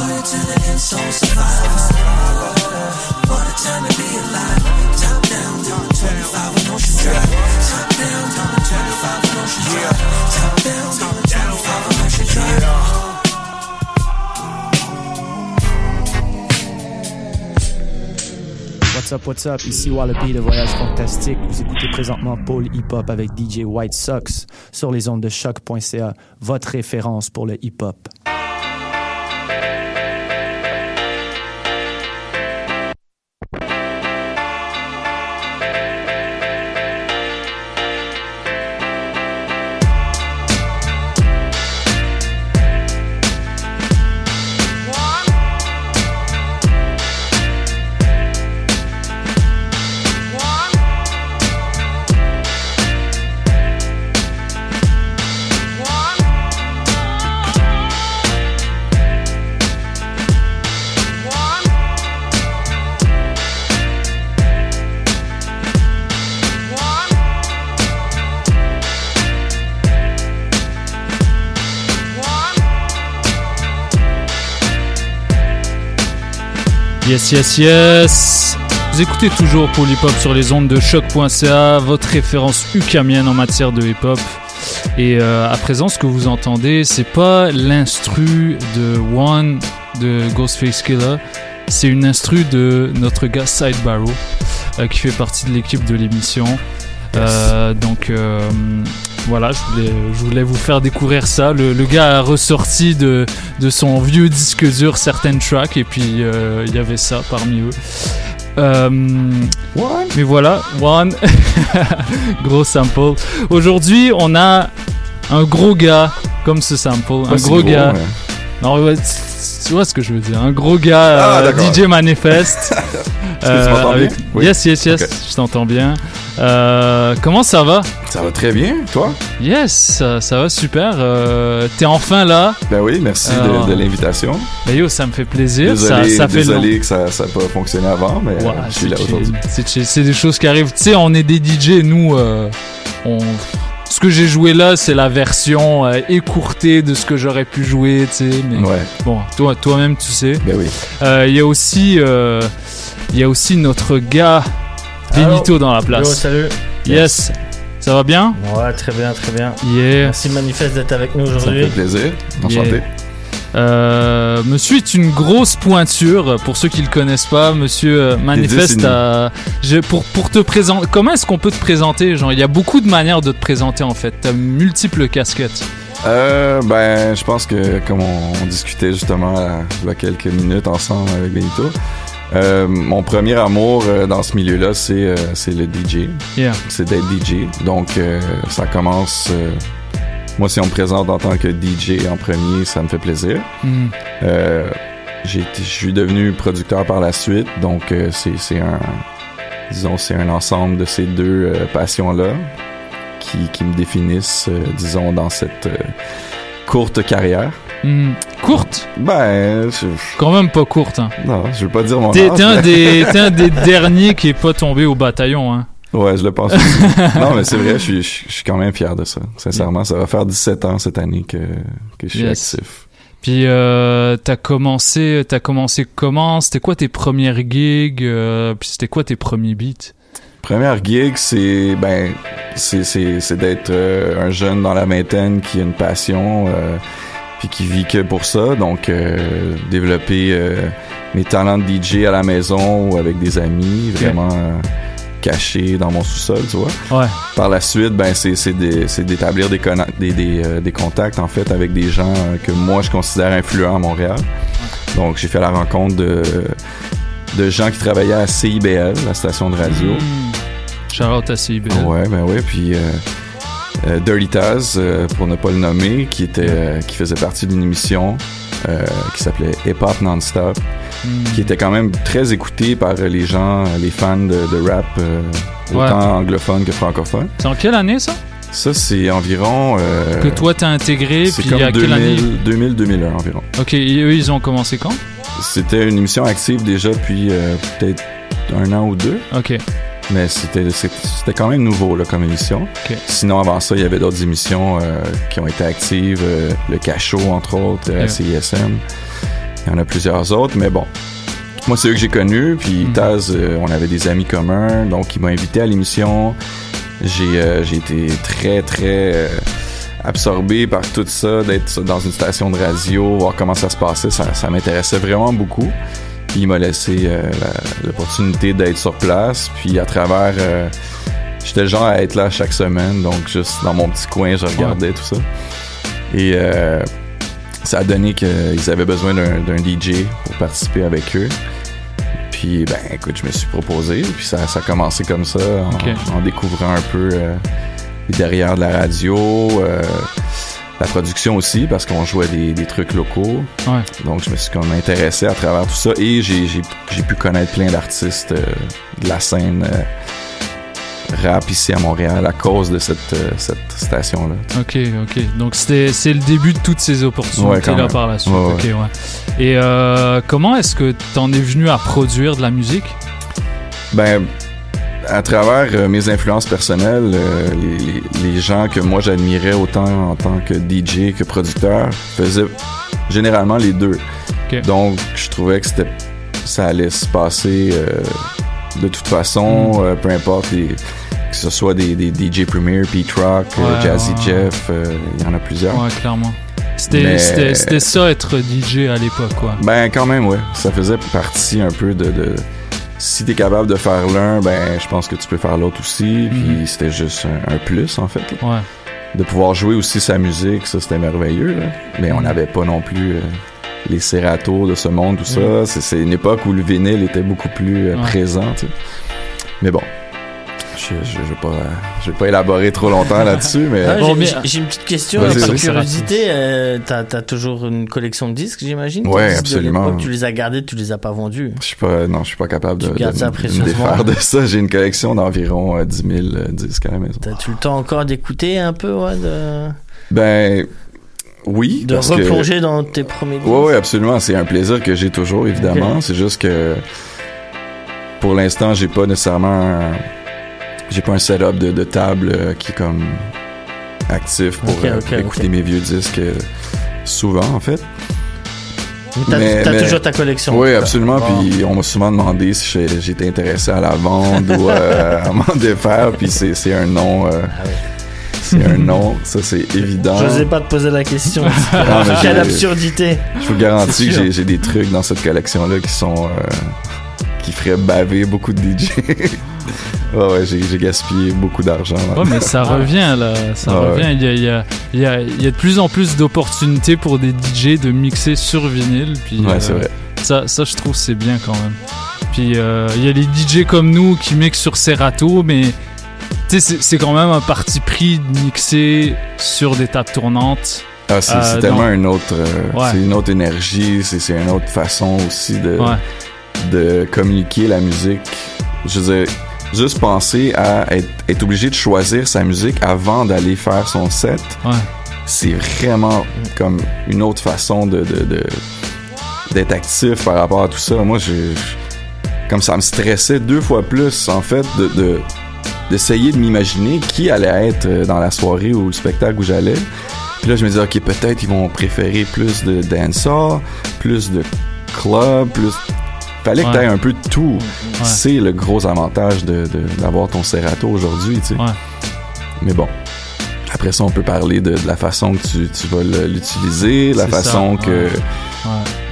[SPEAKER 29] Loyal to the end, soul survivor. What a time to be alive. Top down, down 25 on Ocean Drive.
[SPEAKER 30] What's up, what's up? Ici Wallaby de Voyage Fantastique. Vous écoutez présentement Paul Hip Hop avec DJ White Sox sur les ondes de choc.ca, votre référence pour le hip hop.
[SPEAKER 1] Yes, yes, yes. Vous écoutez toujours Paul Hip Hop sur les ondes de choc.ca, votre référence ukamienne en matière de hip hop. Et euh, à présent, ce que vous entendez, c'est pas l'instru de One de Ghostface Killer, c'est une instru de notre gars Side Barrow, euh, qui fait partie de l'équipe de l'émission. Euh, donc euh, voilà, je voulais, je voulais vous faire découvrir ça. Le, le gars a ressorti de, de son vieux disque dur certaines tracks et puis euh, il y avait ça parmi eux. Euh, mais voilà, one, gros sample. Aujourd'hui, on a un gros gars comme ce sample, un gros,
[SPEAKER 31] gros,
[SPEAKER 1] gars.
[SPEAKER 31] ouais.
[SPEAKER 1] Tu vois ce que je veux dire, un gros gars
[SPEAKER 31] Ah,
[SPEAKER 1] euh. DJ Manifest.
[SPEAKER 31] M'entends bien? Oui.
[SPEAKER 1] Yes, yes, yes,
[SPEAKER 31] Ok.
[SPEAKER 1] je t'entends bien. Euh, comment ça va?
[SPEAKER 31] Ça va très bien, toi?
[SPEAKER 1] Yes, ça, ça va super. Euh, T'es enfin là.
[SPEAKER 31] Ben oui, merci de- de, l'invitation.
[SPEAKER 1] Ben yo, ça me fait plaisir.
[SPEAKER 31] Désolé,
[SPEAKER 1] ça, ça fait
[SPEAKER 31] désolé que ça n'a pas fonctionné avant, mais euh, je suis là aujourd'hui.
[SPEAKER 1] C'est des choses qui arrivent. Tu sais, on est des DJ, nous, euh, on, ce que j'ai joué là, c'est la version euh, écourtée de ce que j'aurais pu jouer, tu sais. Mais
[SPEAKER 31] Ouais.
[SPEAKER 1] bon, toi, toi-même, tu sais.
[SPEAKER 31] Ben oui.
[SPEAKER 1] Euh, Il y a aussi, euh, il y a aussi notre gars Benito dans la place.
[SPEAKER 26] Yo, salut.
[SPEAKER 1] Yes. Ça va bien?
[SPEAKER 26] Ouais, très bien, très bien.
[SPEAKER 1] Yeah.
[SPEAKER 26] Merci Manifeste d'être avec nous
[SPEAKER 31] Ça me
[SPEAKER 26] aujourd'hui.
[SPEAKER 31] fait plaisir. Enchanté.
[SPEAKER 1] Yeah. Euh, monsieur est une grosse pointure pour ceux qui le connaissent pas. Monsieur euh, manifeste à- je- pour pour te présenter. Comment est-ce qu'on peut te présenter Genre, il y a beaucoup de manières de te présenter en fait. T'as multiples casquettes.
[SPEAKER 31] Euh, ben, je pense que comme on, on discutait justement il y a quelques minutes ensemble avec Benito, euh, mon premier amour euh, dans ce milieu-là, c'est euh, c'est le DJ.
[SPEAKER 1] Yeah.
[SPEAKER 31] C'est d'être DJ. Donc, ça commence. Moi, si on me présente en tant que DJ en premier, ça me fait plaisir.
[SPEAKER 1] Mm.
[SPEAKER 31] Euh, je suis devenu producteur par la suite, donc euh, c'est un, disons, c'est un ensemble de ces deux euh, passions-là qui, qui me définissent, disons, dans cette courte carrière.
[SPEAKER 1] Hmm. Courte?
[SPEAKER 31] Ben, je,
[SPEAKER 1] Quand même pas courte. Hein.
[SPEAKER 31] non, je veux pas dire mon
[SPEAKER 1] T'es un, des- t'es un des derniers qui est pas tombé au bataillon. Hein.
[SPEAKER 31] Ouais, je le pense aussi. non, mais c'est vrai, je suis, je, je suis quand même fier de ça. Sincèrement, ça va faire 17 ans cette année que, que je suis
[SPEAKER 1] Yes.
[SPEAKER 31] actif.
[SPEAKER 1] Puis euh, t'as commencé, t'as commencé comment? C'était quoi tes premières gigs euh, Puis c'était quoi tes premiers beats?
[SPEAKER 31] Première gig, c'est ben c'est c'est c'est d'être euh, un jeune dans la vingtaine qui a une passion euh, puis qui vit que pour ça. Donc euh, développer euh, mes talents de DJ à la maison ou avec des amis, vraiment cachés dans mon sous-sol, tu vois.
[SPEAKER 1] Ouais.
[SPEAKER 31] Par la suite, ben c'est d'établir des, des des euh, des contacts en fait avec des gens euh, que moi je considère influents à Montréal. Donc j'ai fait la rencontre de de gens qui travaillaient à CIBL, la station de radio.
[SPEAKER 1] Shout out à CIBL.
[SPEAKER 31] Ouais, ben ouais, puis euh, euh, Dirty Taz, euh, pour ne pas le nommer, qui était, euh, qui faisait partie d'une émission qui s'appelait Hip Hop Non-Stop. Qui était quand même très écoutée par les gens, les fans de, de rap, euh, autant anglophones que francophones.
[SPEAKER 1] C'est en quelle année ça?
[SPEAKER 31] Ça, c'est environ... euh,
[SPEAKER 1] Que toi t'as intégré
[SPEAKER 31] c'est
[SPEAKER 1] Puis
[SPEAKER 31] comme
[SPEAKER 1] à quelle année?
[SPEAKER 31] 2000, 2000-2001 environ.
[SPEAKER 1] Ok, et eux ils ont commencé quand?
[SPEAKER 31] C'était une émission active déjà depuis euh, peut-être un an ou deux.
[SPEAKER 1] Ok.
[SPEAKER 31] Mais c'était quand même nouveau là, comme émission.
[SPEAKER 1] Ok.
[SPEAKER 31] Sinon, avant ça, il y avait d'autres émissions euh, qui ont été actives. le Cachot, entre autres,
[SPEAKER 1] Yeah.
[SPEAKER 31] CISM. Il y en a plusieurs autres, mais bon. Moi, c'est eux que j'ai connus. Puis
[SPEAKER 1] Mhm.
[SPEAKER 31] Taz, euh, on avait des amis communs. Donc, il m'a invité à l'émission. J'ai euh, été très, très euh, absorbé par tout ça, d'être dans une station de radio, voir comment ça se passait. Ça, ça m'intéressait vraiment beaucoup. Puis il m'a laissé la- l'opportunité d'être sur place. Puis à travers... J'étais le genre à être là chaque semaine, donc juste dans mon petit coin, je regardais tout ça. Et euh, ça a donné qu'ils avaient besoin d'un DJ pour participer avec eux. Puis, ben, écoute, je me suis proposé, puis ça, ça a commencé comme ça, en, découvrant un peu euh, les derrière de la radio, euh, la production aussi, parce qu'on jouait des, des trucs locaux.
[SPEAKER 1] Ouais.
[SPEAKER 31] Donc, je me suis comme intéressé à travers tout ça, et j'ai pu connaître plein d'artistes euh, de la scène rap ici à Montréal à cause de cette, euh, cette station-là.
[SPEAKER 1] Ok, ok. Donc c'était c'est le début de toutes ces
[SPEAKER 31] Ouais,
[SPEAKER 1] opportunités
[SPEAKER 31] quand
[SPEAKER 1] là
[SPEAKER 31] même.
[SPEAKER 1] par la suite.
[SPEAKER 31] Ouais, ouais.
[SPEAKER 1] Ok, ouais. Et euh, comment est-ce que t'en es venu à produire de la musique?
[SPEAKER 31] Ben, à travers euh, mes influences personnelles, euh, les, les- les gens que moi j'admirais autant en tant que DJ que producteur faisaient généralement les deux. Donc, je trouvais que c'était ça allait se passer de toute façon,
[SPEAKER 1] Mm.
[SPEAKER 31] euh, peu importe les- que ce soit des, des DJ Premier, Pete Rock, euh, Jazzy
[SPEAKER 1] ouais.
[SPEAKER 31] Jeff, euh, il y en a plusieurs.
[SPEAKER 1] Ouais, clairement. C'était
[SPEAKER 31] Mais-
[SPEAKER 1] ça être DJ à l'époque, quoi.
[SPEAKER 31] Ben quand même, ouais. Ça faisait partie un peu de... de si t'es capable de faire l'un, ben je pense que tu peux faire l'autre aussi. Puis c'était juste un, un plus, en fait. là.
[SPEAKER 1] Ouais.
[SPEAKER 31] De pouvoir jouer aussi sa musique, ça c'était merveilleux. Là. Mais on n'avait pas non plus les Serato de ce monde, tout ça.
[SPEAKER 1] Mm.
[SPEAKER 31] C'est- une époque où le vinyle était beaucoup plus euh,
[SPEAKER 1] Ouais.
[SPEAKER 31] présent, tu. Mais bon. Je, je, je vais pas, je vais pas élaborer trop longtemps là-dessus, mais...
[SPEAKER 26] Ah, j'ai- une petite question, par curiosité. euh, T'as as toujours une collection de disques, j'imagine de
[SPEAKER 31] absolument.
[SPEAKER 26] Tu les as gardés, tu les as pas vendus.
[SPEAKER 31] Je suis pas, non, je suis pas capable de,
[SPEAKER 26] Tu gardes
[SPEAKER 31] de
[SPEAKER 26] ça
[SPEAKER 31] me- défaire de ça. J'ai une collection d'environ euh, 10 000 euh, disques à la maison.
[SPEAKER 26] T'as-tu le temps encore d'écouter un peu, ouais, de,
[SPEAKER 31] Ben, oui.
[SPEAKER 26] de
[SPEAKER 31] parce que-
[SPEAKER 26] replonger dans tes premiers
[SPEAKER 31] Ouais, ouais, absolument. C'est un plaisir que j'ai toujours, évidemment. C'est juste que pour l'instant, j'ai pas nécessairement un- j'ai pas un setup de, de table euh, qui est comme actif pour euh, écouter mes vieux disques euh, souvent, en fait.
[SPEAKER 26] T'as
[SPEAKER 31] Mais-
[SPEAKER 26] t'as
[SPEAKER 31] mais-
[SPEAKER 26] toujours ta collection.
[SPEAKER 31] Oui, absolument. Puis on m'a souvent demandé si j'étais intéressé à la vendre ou à m'en défaire. Puis c'est un nom. euh, c'est un nom, ça c'est évident.
[SPEAKER 26] J'osais pas te poser la question.
[SPEAKER 31] Non, mais
[SPEAKER 26] Quelle
[SPEAKER 31] j'ai-
[SPEAKER 26] absurdité.
[SPEAKER 31] Je vous garantis que j'ai- des trucs dans cette collection-là qui sont. euh, qui feraient baver beaucoup de DJ. ouais, ouais, j'ai gaspillé beaucoup d'argent.
[SPEAKER 1] Ouais, mais ça revient là, ça
[SPEAKER 31] Ah ouais.
[SPEAKER 1] revient. Il y a, il y, a, il y, a, il y a de plus en plus d'opportunités pour des DJ de mixer sur vinyle. Puis,
[SPEAKER 31] Ouais,
[SPEAKER 1] euh,
[SPEAKER 31] c'est vrai.
[SPEAKER 1] Ça, ça, je trouve, c'est bien quand même. Puis euh, il y a les DJ comme nous qui mixent sur Serato, mais sais, c'est- quand même un parti pris de mixer sur des tables tournantes.
[SPEAKER 31] Ah, c'est
[SPEAKER 1] Euh,
[SPEAKER 31] tellement une autre, euh,
[SPEAKER 1] Ouais.
[SPEAKER 31] c'est une autre énergie, c'est une autre façon aussi de,
[SPEAKER 1] Ouais.
[SPEAKER 31] de communiquer la musique. Je veux dire, juste penser à être, être obligé de choisir sa musique avant d'aller faire son set,
[SPEAKER 1] Ouais.
[SPEAKER 31] c'est vraiment comme une autre façon de, d'être actif par rapport à tout ça. Moi, je, je- comme ça me stressait deux fois plus, en fait, de, de- d'essayer de m'imaginer qui allait être euh, dans la soirée ou le spectacle où j'allais. Puis là, je me disais, OK, peut-être ils vont préférer plus de dancehall, plus de club, plus... Fallait que
[SPEAKER 1] Ouais.
[SPEAKER 31] tu aies un peu de tout. C'est le gros avantage de, de- d'avoir ton Serato aujourd'hui, tu sais. Mais bon. Après ça, on peut parler de, de la façon que tu, tu vas l'utiliser, la façon
[SPEAKER 1] ça,
[SPEAKER 31] que.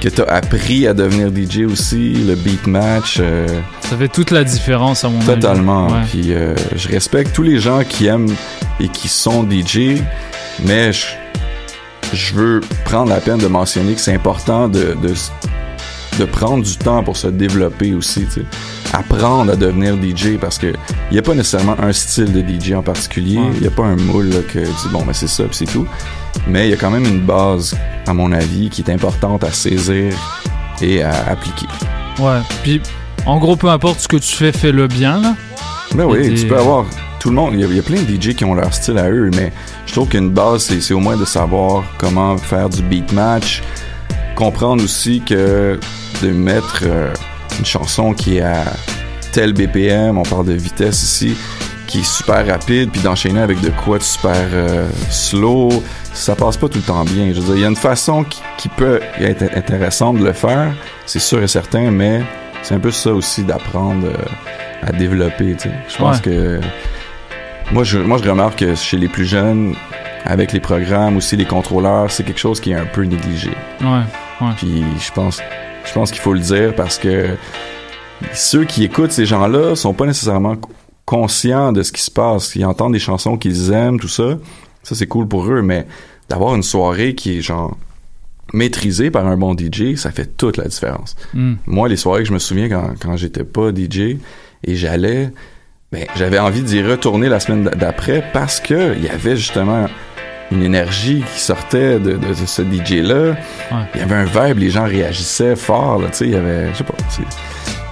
[SPEAKER 31] Que tu as appris à devenir DJ aussi, le beat match. euh,
[SPEAKER 1] Ça fait toute la différence à mon avis.
[SPEAKER 31] Totalement. Puis euh, je respecte tous les gens qui aiment et qui sont DJ, mais je, je veux prendre la peine de mentionner que c'est important de, de, de prendre du temps pour se développer aussi. Apprendre à devenir DJ parce que il n'y a pas nécessairement un style de DJ en particulier. Il n'y a pas un moule là, que tu dis, bon, ben c'est ça, puis c'est tout. Mais il y a quand même une base, à mon avis, qui est importante à saisir et à appliquer.
[SPEAKER 1] Ouais. Puis, en gros, peu importe ce que tu fais, fais-le bien, là.
[SPEAKER 31] Ben oui,
[SPEAKER 1] des-
[SPEAKER 31] tu peux avoir tout le monde. Il y, a, il y a plein de DJ qui ont leur style à eux, mais je trouve qu'une base, c'est, c'est au moins de savoir comment faire du beat match. Comprendre aussi que de mettre euh, une chanson qui est à tel BPM, on parle de vitesse ici, qui est super rapide, puis d'enchaîner avec de quoi de super euh, slow, ça passe pas tout le temps bien. Je veux dire, il y a une façon qui, qui peut être intéressante de le faire, c'est sûr et certain, mais c'est un peu ça aussi d'apprendre euh, à développer. tu sais. Je pense
[SPEAKER 1] Ouais.
[SPEAKER 31] que moi je, moi, je remarque que chez les plus jeunes, avec les programmes, aussi les contrôleurs, c'est quelque chose qui est un peu négligé.
[SPEAKER 1] Ouais, ouais.
[SPEAKER 31] Puis je pense, je pense qu'il faut le dire parce que ceux qui écoutent ces gens-là sont pas nécessairement co- conscients de ce qui se passe. Ils entendent des chansons qu'ils aiment, tout ça. Ça, c'est cool pour eux, mais d'avoir une soirée qui est genre maîtrisée par un bon DJ, ça fait toute la différence.
[SPEAKER 1] Mm.
[SPEAKER 31] Moi, les soirées que je me souviens quand, quand j'étais pas DJ et j'allais, ben, j'avais envie d'y retourner la semaine d'après parce que il y avait justement une énergie qui sortait de, de- de ce DJ-là. Il y avait un vibe, les gens réagissaient fort, là, tu sais, il y avait, je sais pas,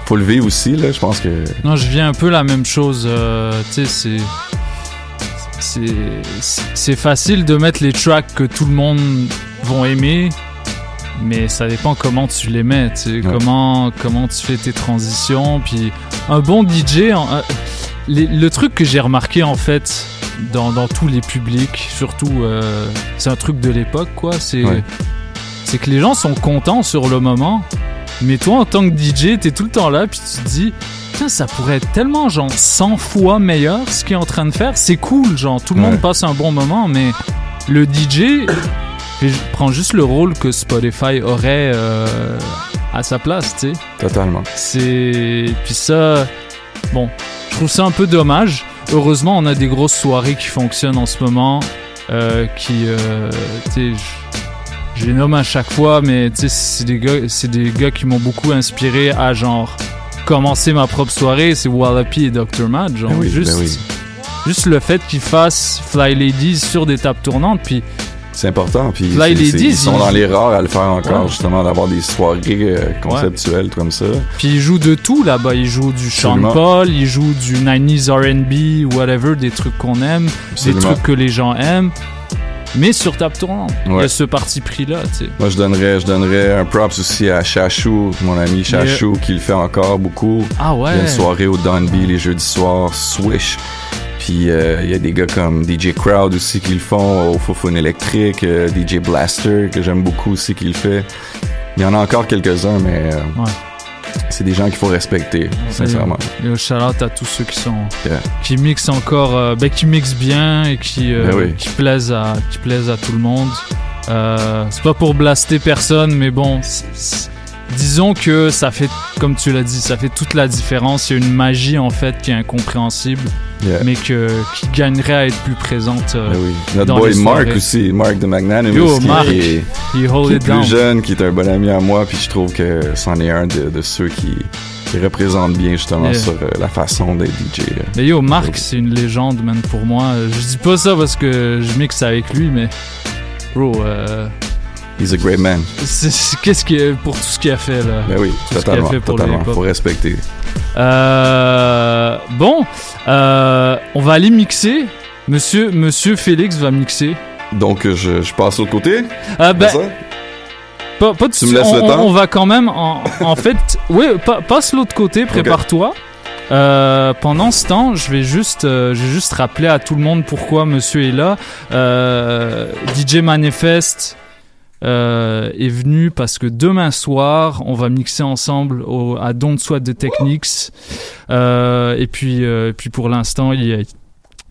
[SPEAKER 31] faut le vivre aussi, là, je pense que...
[SPEAKER 1] Non, je viens un peu la même chose. euh, tu sais, c'est. c'est- c'est- C'est facile de mettre les tracks que tout le monde vont aimer, mais ça dépend comment tu les mets, tu sais,
[SPEAKER 31] Ouais.
[SPEAKER 1] comment, comment tu fais tes transitions. Puis un bon DJ, en- euh, les- le truc que j'ai remarqué en fait dans, dans tous les publics, surtout, euh, c'est un truc de l'époque, quoi, c'est
[SPEAKER 31] Ouais.
[SPEAKER 1] c'est que les gens sont contents sur le moment, mais toi en tant que DJ, t'es tout le temps là, puis tu te dis, Tiens, ça pourrait être tellement genre 100 fois meilleur ce qu'il est en train de faire. C'est cool, genre tout le
[SPEAKER 31] Ouais.
[SPEAKER 1] monde passe un bon moment, mais le DJ prend juste le rôle que Spotify aurait euh, à sa place, tu sais.
[SPEAKER 31] Totalement.
[SPEAKER 1] C'est puis ça, bon, je trouve ça un peu dommage. Heureusement, on a des grosses soirées qui fonctionnent en ce moment, euh, qui, euh, tu je- je les nomme à chaque fois, mais tu sais, c'est des gars, c'est des gars qui m'ont beaucoup inspiré à genre commencer ma propre soirée. C'est Wallapie et Dr. Mad, genre
[SPEAKER 31] Ben oui,
[SPEAKER 1] juste,
[SPEAKER 31] ben oui.
[SPEAKER 1] juste le fait qu'ils fassent Fly Ladies sur des tables tournantes, puis
[SPEAKER 31] C'est important, puis
[SPEAKER 1] Ladies,
[SPEAKER 31] ils sont dans les rares à le faire encore,
[SPEAKER 1] Ouais.
[SPEAKER 31] justement, d'avoir des soirées euh, conceptuelles comme ça.
[SPEAKER 1] Puis ils jouent de tout là-bas. Ils jouent du Sean
[SPEAKER 31] Absolument.
[SPEAKER 1] Paul, ils jouent du 90s RB, whatever, des trucs qu'on aime,
[SPEAKER 31] Absolument.
[SPEAKER 1] des trucs que les gens aiment. Mais sur table tournante. Il y a ce parti pris-là, tu sais.
[SPEAKER 31] Moi, je donnerais, je donnerais un props aussi à Chachou, mon ami Chachou, qui le fait encore beaucoup.
[SPEAKER 1] Ah ouais.
[SPEAKER 31] Il y a une soirée au Dunby les jeudis soirs, Swish. Puis euh, il y a des gars comme DJ Crowd aussi qui le font, au Fofone électrique, euh, DJ Blaster que j'aime beaucoup aussi qui le fait. Il y en a encore quelques-uns, mais euh, c'est des gens qu'il faut respecter, sincèrement.
[SPEAKER 1] Et au shout out à tous ceux qui sont qui mixent encore, euh, ben, qui mixent bien et qui euh,
[SPEAKER 31] Ben oui.
[SPEAKER 1] qui plaisent à qui plaisent à tout le monde. Euh, c'est pas pour blaster personne, mais bon, disons que ça fait, comme tu l'as dit, ça fait toute la différence. Il y a une magie en fait qui est incompréhensible,
[SPEAKER 31] Yeah.
[SPEAKER 1] mais que qui gagnerait à être plus présente. euh,
[SPEAKER 31] Ben oui. Notre
[SPEAKER 1] dans
[SPEAKER 31] boy Mark aussi, Mark de Magnanimous,
[SPEAKER 1] Yo,
[SPEAKER 31] qui,
[SPEAKER 1] Mark,
[SPEAKER 31] est, qui plus jeune, qui est un bon ami à moi, puis je trouve que c'en est un de, de ceux qui, qui représente bien justement
[SPEAKER 1] Yeah.
[SPEAKER 31] sur euh, la façon d'être DJ. là.
[SPEAKER 1] Mais yo, Marc, c'est une légende, man, pour moi. Je dis pas ça parce que je mixe avec lui, mais. Bro, euh,
[SPEAKER 31] He's a great man.
[SPEAKER 1] qu'est-ce a- pour tout ce qu'il a fait, là?
[SPEAKER 31] Ben oui,
[SPEAKER 1] Tout
[SPEAKER 31] totalement,
[SPEAKER 1] fait pour le
[SPEAKER 31] totalement. Faut respecter.
[SPEAKER 1] Euh, bon, euh, on va aller mixer. Monsieur, Monsieur Félix va mixer.
[SPEAKER 31] Donc, euh, je, je passe de l'autre côté.
[SPEAKER 1] Ah ben? Pas, pas de
[SPEAKER 31] Tu me
[SPEAKER 1] souci,
[SPEAKER 31] laisses
[SPEAKER 1] on,
[SPEAKER 31] le
[SPEAKER 1] on-
[SPEAKER 31] temps?
[SPEAKER 1] on va quand même, en, en fait, oui, pa- passe l'autre côté, prépare-toi. Euh, pendant ce temps, je vais juste, euh, je vais juste rappeler à tout le monde pourquoi Monsieur est là. Euh, DJ Manifest euh, est venu parce que demain soir, on va mixer ensemble au, à Don't Sweat de Techniques. Euh, et puis, euh, puis pour l'instant, il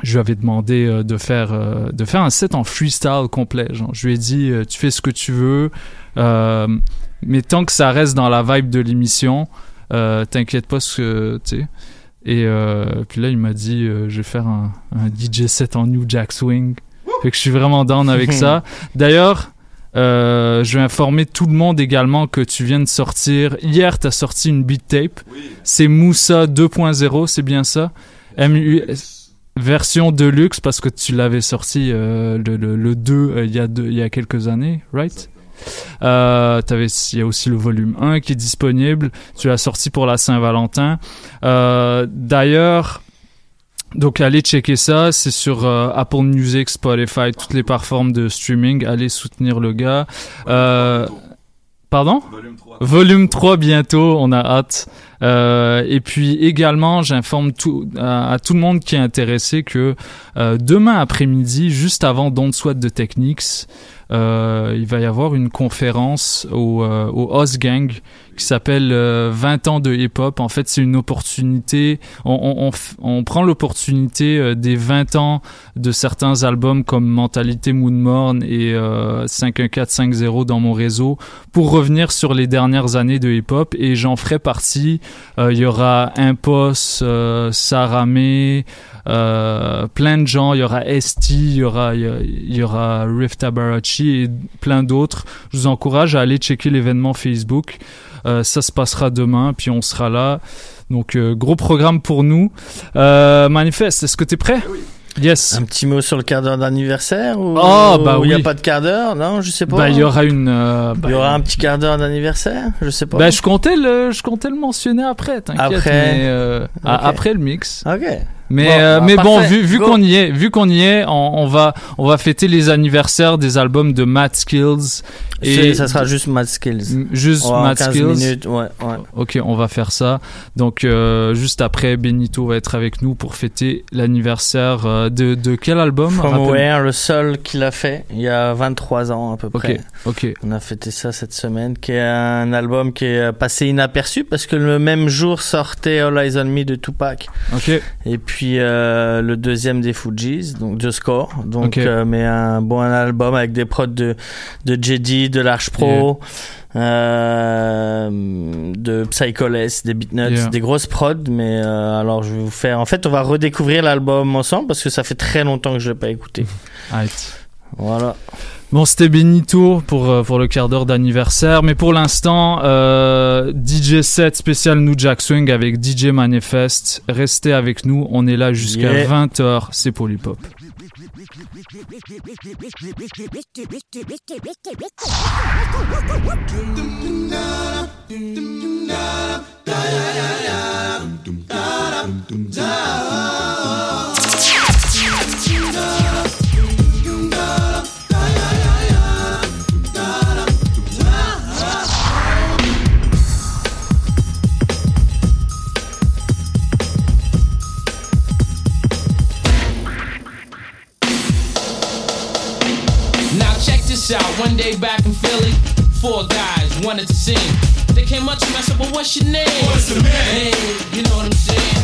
[SPEAKER 1] je lui avais demandé euh, de faire de faire un set en freestyle complet. Genre, je lui ai dit, tu fais ce que tu veux, mais tant que ça reste dans la vibe de l'émission, t'inquiète pas ce que tu sais. Et puis là, il m'a dit, je vais faire un, un DJ set en New Jack Swing. Fait que je suis vraiment down avec ça. D'ailleurs. Euh, je vais informer tout le monde également que tu viens de sortir. Hier, tu as sorti une beat tape. C'est Moussa 2.0, c'est bien ça? MU version deluxe parce que tu l'avais sorti euh, le, le, le 2 euh, il y a deux, il y a quelques années, right? Euh, il y a aussi le volume 1 qui est disponible. Tu l'as sorti pour la Saint-Valentin. Euh, D'ailleurs, donc allez checker ça, c'est sur euh, Apple Music, Spotify, toutes les plateformes de streaming. Allez soutenir le gars. Euh, pardon? Volume 3 bientôt, on a hâte. Euh, et puis également, j'informe tout, à, à tout le monde qui est intéressé que euh, demain après-midi, juste avant Don't Sweat de Techniques, euh, il va y avoir une conférence au, au Oz Gang qui s'appelle euh, 20 ans de hip-hop. En fait, c'est une opportunité. On, prend l'opportunité euh, des 20 ans de certains albums comme Mentalité Moonmorn et euh, 51450 dans mon réseau pour revenir sur les dernières années de hip-hop et j'en ferai partie. Euh, Il y aura Impos, euh, Sarah May, euh, plein de gens. Il y aura ST, il y aura, il y a- il y aura Riff Tabarachi et plein d'autres. Je vous encourage à aller checker l'événement Facebook. Euh, ça se passera demain, puis on sera là. Donc, euh, gros programme pour nous. Euh, Manifeste, est-ce que tu es prêt Yes.
[SPEAKER 26] Un petit mot sur le quart d'heure d'anniversaire ou
[SPEAKER 1] Oh, bah
[SPEAKER 26] ou il n'y a
[SPEAKER 1] oui.
[SPEAKER 26] pas de quart d'heure? Non, je sais pas.
[SPEAKER 1] Bah, il y aura une. euh, bah,
[SPEAKER 26] Il y aura un petit quart d'heure d'anniversaire? Je sais pas.
[SPEAKER 1] bah, je comptais le, je comptais le mentionner après, t'inquiète.
[SPEAKER 26] Après.
[SPEAKER 1] mais, euh. Après le mix.
[SPEAKER 26] Ok.
[SPEAKER 1] Mais
[SPEAKER 26] Bon,
[SPEAKER 1] euh,
[SPEAKER 26] bah,
[SPEAKER 1] mais bon, vu, vu qu'on y est, vu qu'on y est, on, on va on va fêter les anniversaires des albums de Matt Skills
[SPEAKER 26] C'est- ça sera juste Mad Skills.
[SPEAKER 1] Juste Matt
[SPEAKER 26] 15
[SPEAKER 1] Skills.
[SPEAKER 26] minutes, ouais, ouais.
[SPEAKER 1] Ok, on va faire ça. Donc euh, juste après, Benito va être avec nous pour fêter l'anniversaire euh, de de quel album?
[SPEAKER 26] From Where, le seul qu'il a fait, il y a 23 ans à peu
[SPEAKER 1] Ok,
[SPEAKER 26] près.
[SPEAKER 1] ok.
[SPEAKER 26] On a fêté ça cette semaine, qui est un album qui est passé inaperçu parce que le même jour sortait All Eyes on Me de Tupac.
[SPEAKER 1] Ok.
[SPEAKER 26] Et puis euh, le deuxième des Fujis, donc The Score. Donc, euh, mais un bon album avec des prods de de JD, de l'Arch Pro. euh, de Psycholess, des Beatnuts,
[SPEAKER 1] Yeah.
[SPEAKER 26] des grosses prods, mais euh, alors je vais vous faire. En fait, on va redécouvrir l'album ensemble parce que ça fait très longtemps que je l'ai pas écouté.
[SPEAKER 1] Right.
[SPEAKER 26] Voilà.
[SPEAKER 1] Bon, c'était Benito pour, euh, pour le quart d'heure d'anniversaire. Mais pour l'instant, euh, DJ 7 spécial New Jack Swing avec DJ Manifest. Restez avec nous, on est là jusqu'à 20h. C'est
[SPEAKER 32] Polypop. Out. One day back in Philly, four guys wanted to sing. They came up to me, I said, well, what's your name?
[SPEAKER 18] What's the name?
[SPEAKER 32] Hey, you know what I'm saying?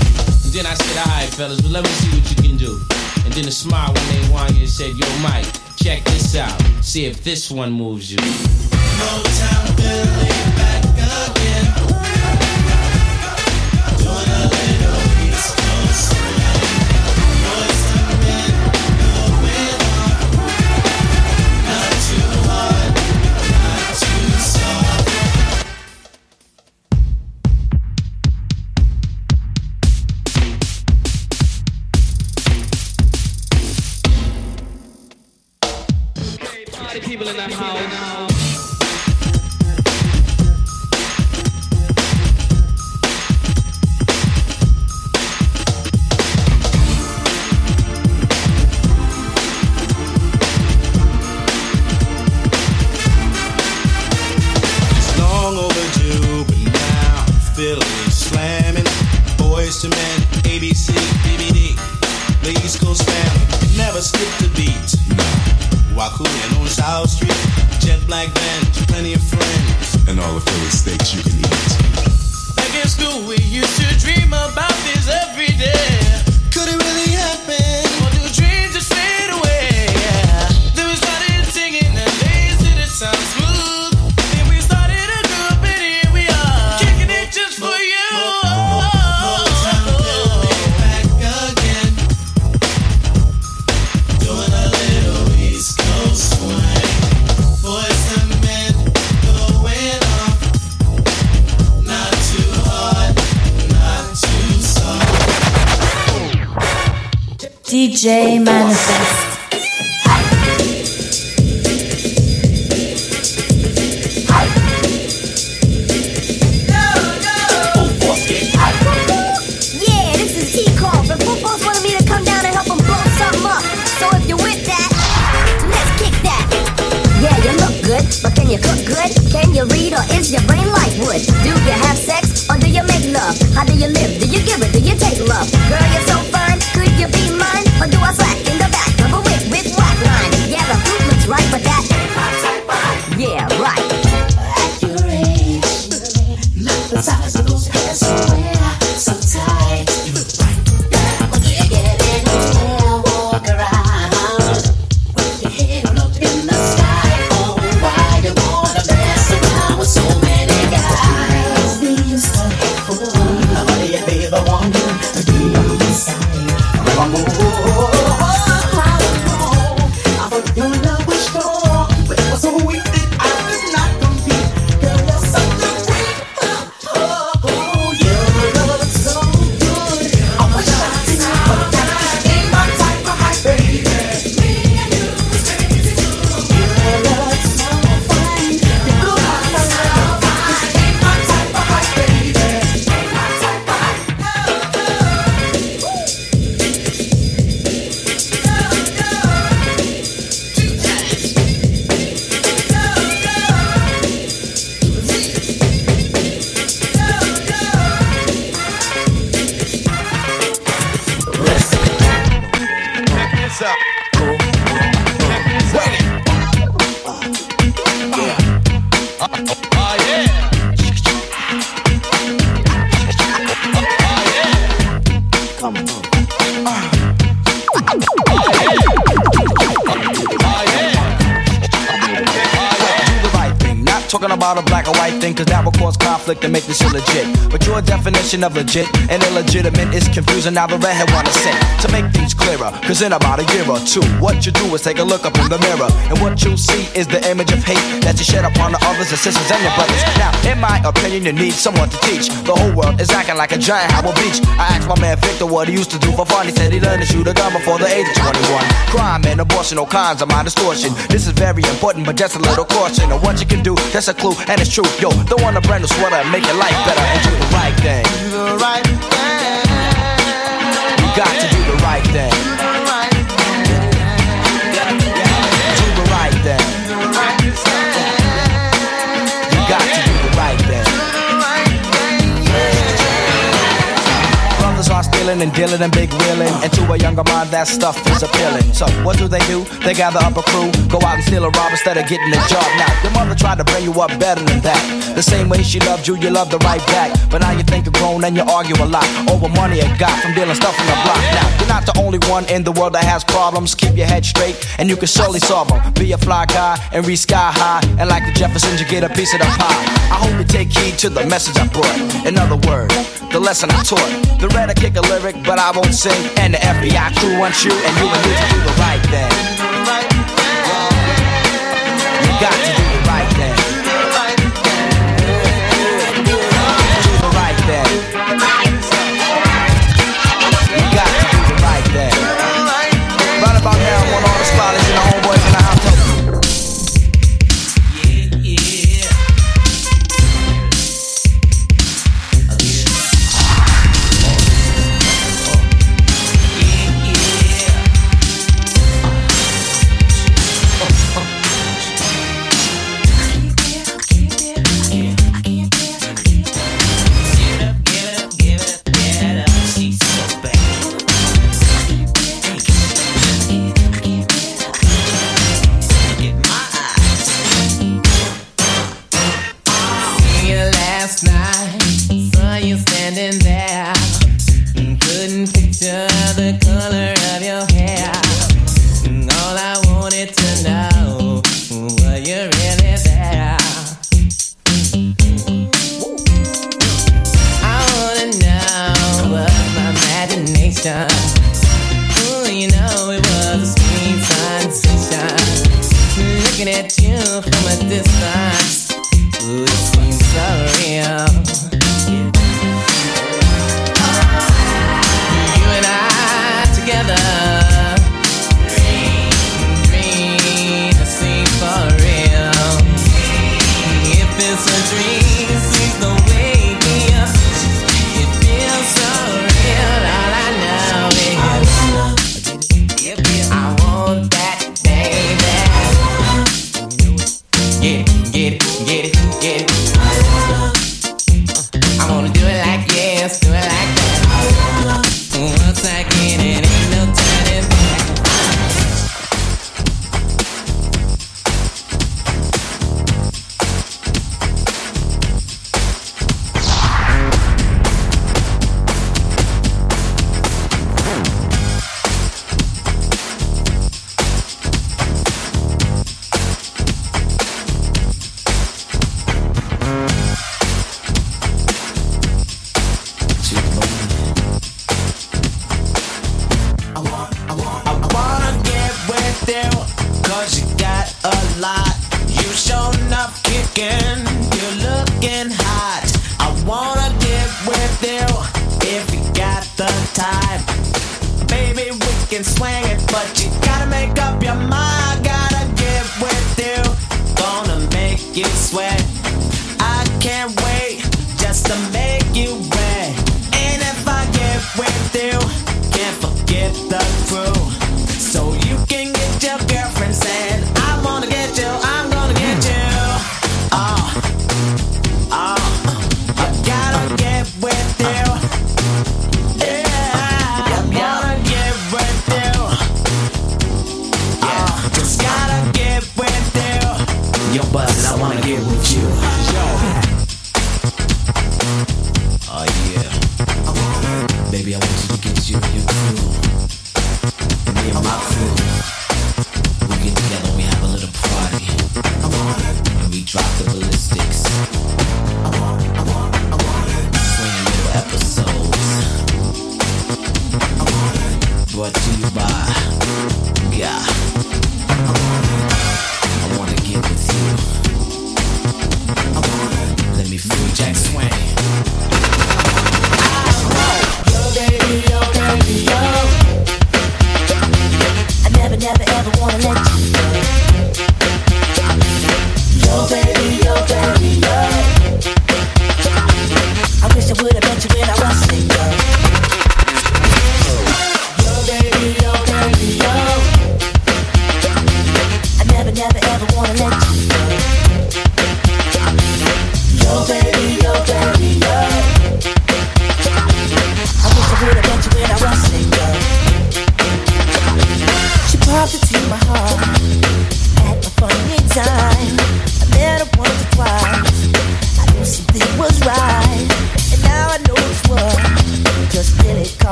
[SPEAKER 32] And then I said, all right, fellas, well, let me see what you can do. And then a smile when they wanted and said, yo, Mike, check this out. See if this one moves you.
[SPEAKER 29] Motown Philly back again.
[SPEAKER 32] People
[SPEAKER 24] definition of legit and confusing. Now the redhead wanna say to make things clearer. Cause in about a year or two, what you do is take a look up in the mirror. And what you'll see is the image of hate that you shed upon the others, the sisters, and your brothers. Now, in my opinion, you need someone to teach. The whole world is acting like a giant Howard Beach. I asked my man Victor what he used to do for fun. He said he learned to shoot a gun before the age of 21. Crime and abortion, all kinds of my distortion. This is very important, but just a little caution. And what you can do, that's a clue, and it's true. Yo, don't want a brand new sweater and make your life better and do the right thing.
[SPEAKER 29] Do the right.
[SPEAKER 24] You got to do the right thing. And dealing and big wheeling. And to a younger mind, that stuff is appealing. So what do they do? They gather up a crew, go out and steal a rob instead of getting a job. Now, your mother tried to bring you up better than that. The same way she loved you, you loved her right back. But now you think you're grown and you argue a lot over money you got from dealing stuff on the block. Now, you're not the only one in the world that has problems. Keep your head straight and you can surely solve them. Be a fly guy and reach sky high. And like the Jeffersons, you get a piece of the pie. I hope you take heed to the message I brought. In other words, the lesson I taught. The red I kick a lyric, but I won't sing. And the FBI crew wants you, and you and me to do the right thing. You got to
[SPEAKER 33] imagination.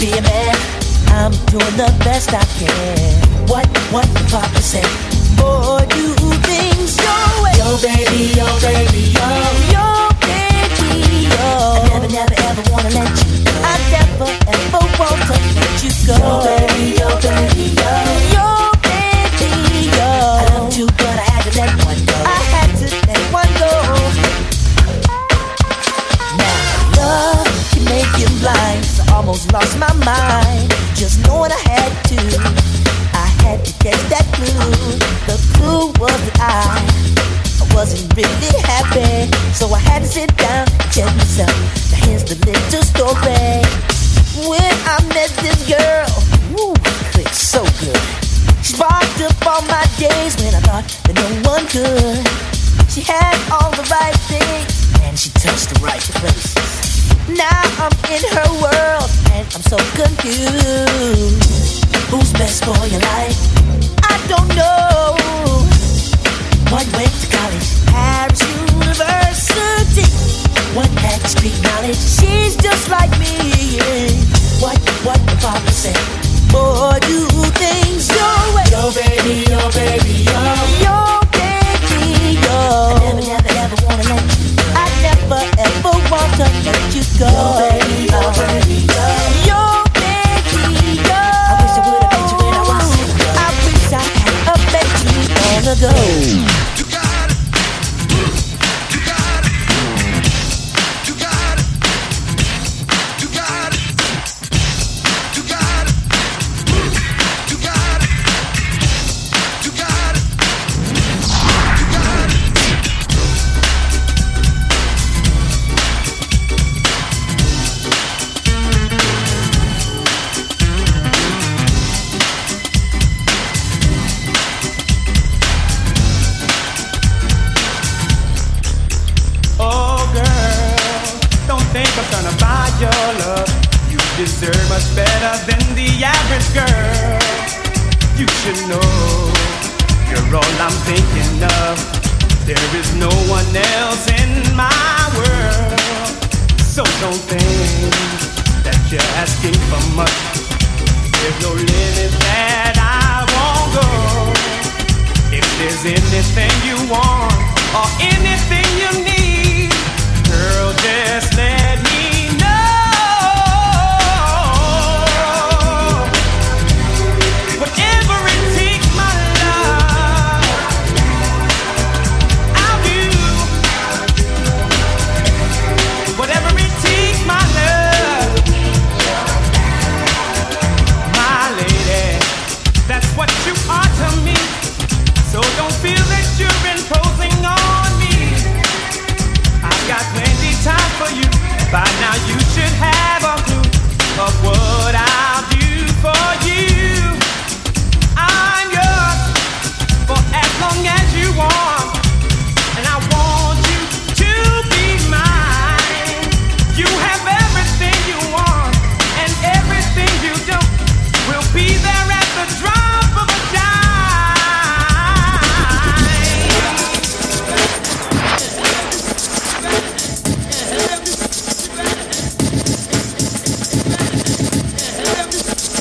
[SPEAKER 34] Be a man. I'm doing the best I can. What, what the papa say? Boy, do things your way. Yo, baby, yo, baby, yo. Yo, baby, yo. I never, never, ever wanna let you go. I never, ever want to let you go. Yo, baby, yo, baby, yo. Yo, almost lost my mind. Just knowing I had to. I had to catch that clue. The clue was that I, wasn't really happy. So I had to sit down and check myself. Now here's the little story. When I met this girl, woo, clicked so good. She sparked up all my days when I thought that no one could. She had all the right things and she touched the right places. Now I'm in her world and I'm so confused. Who's best for your life? I don't know. One went to college, Paris University. One had street knowledge. She's just like me. What what the papa say? Boy, do things your way. Yo, baby, yo, baby, yo. Go.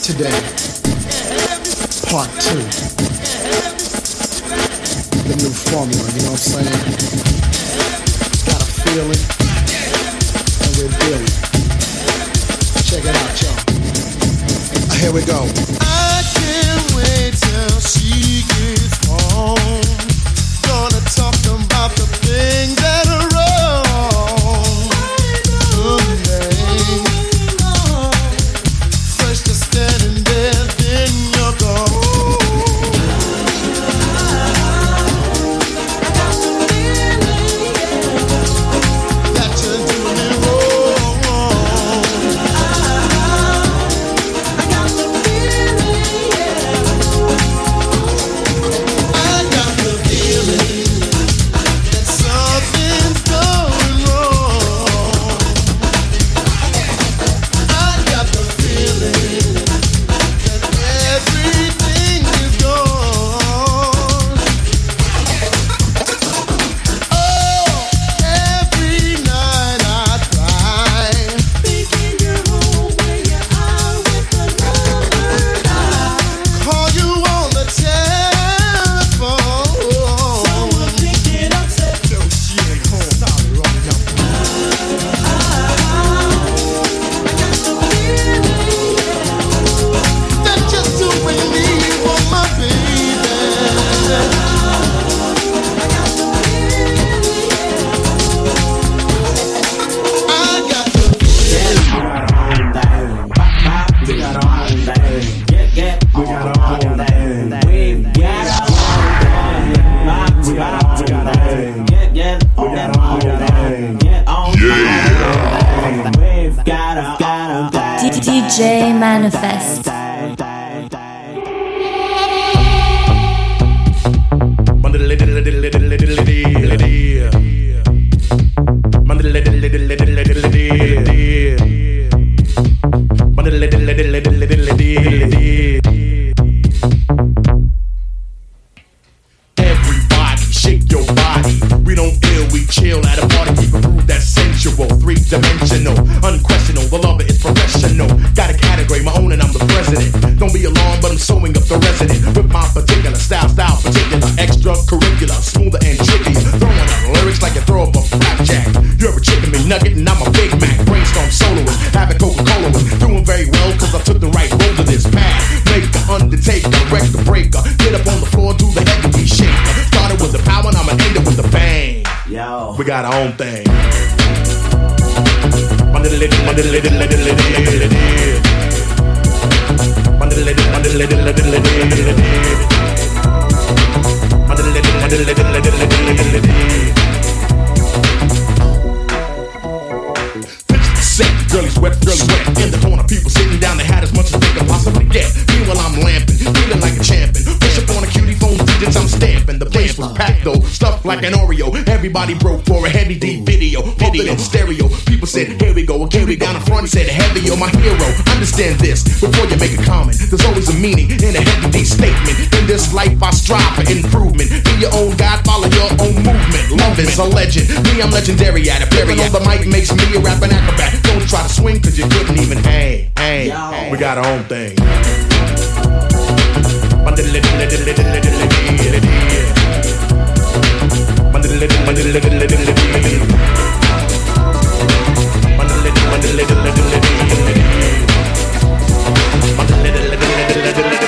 [SPEAKER 35] Today, part two. The new formula, you know what I'm saying? Got a feeling, and we're dealing. Check it out, y'all. Here we go.
[SPEAKER 9] I can't wait till she gets home. Gonna talk about the things that Understand this before you make a comment. There's always a meaning in a heavy statement. In this life, I strive for improvement. Be your own God, follow your own movement. Love is a legend. Me, I'm legendary at a Period. The mic makes me a rapping acrobat. Don't try to swing, cause you couldn't even hang. Hey, we got our own thing.
[SPEAKER 36] Thank you.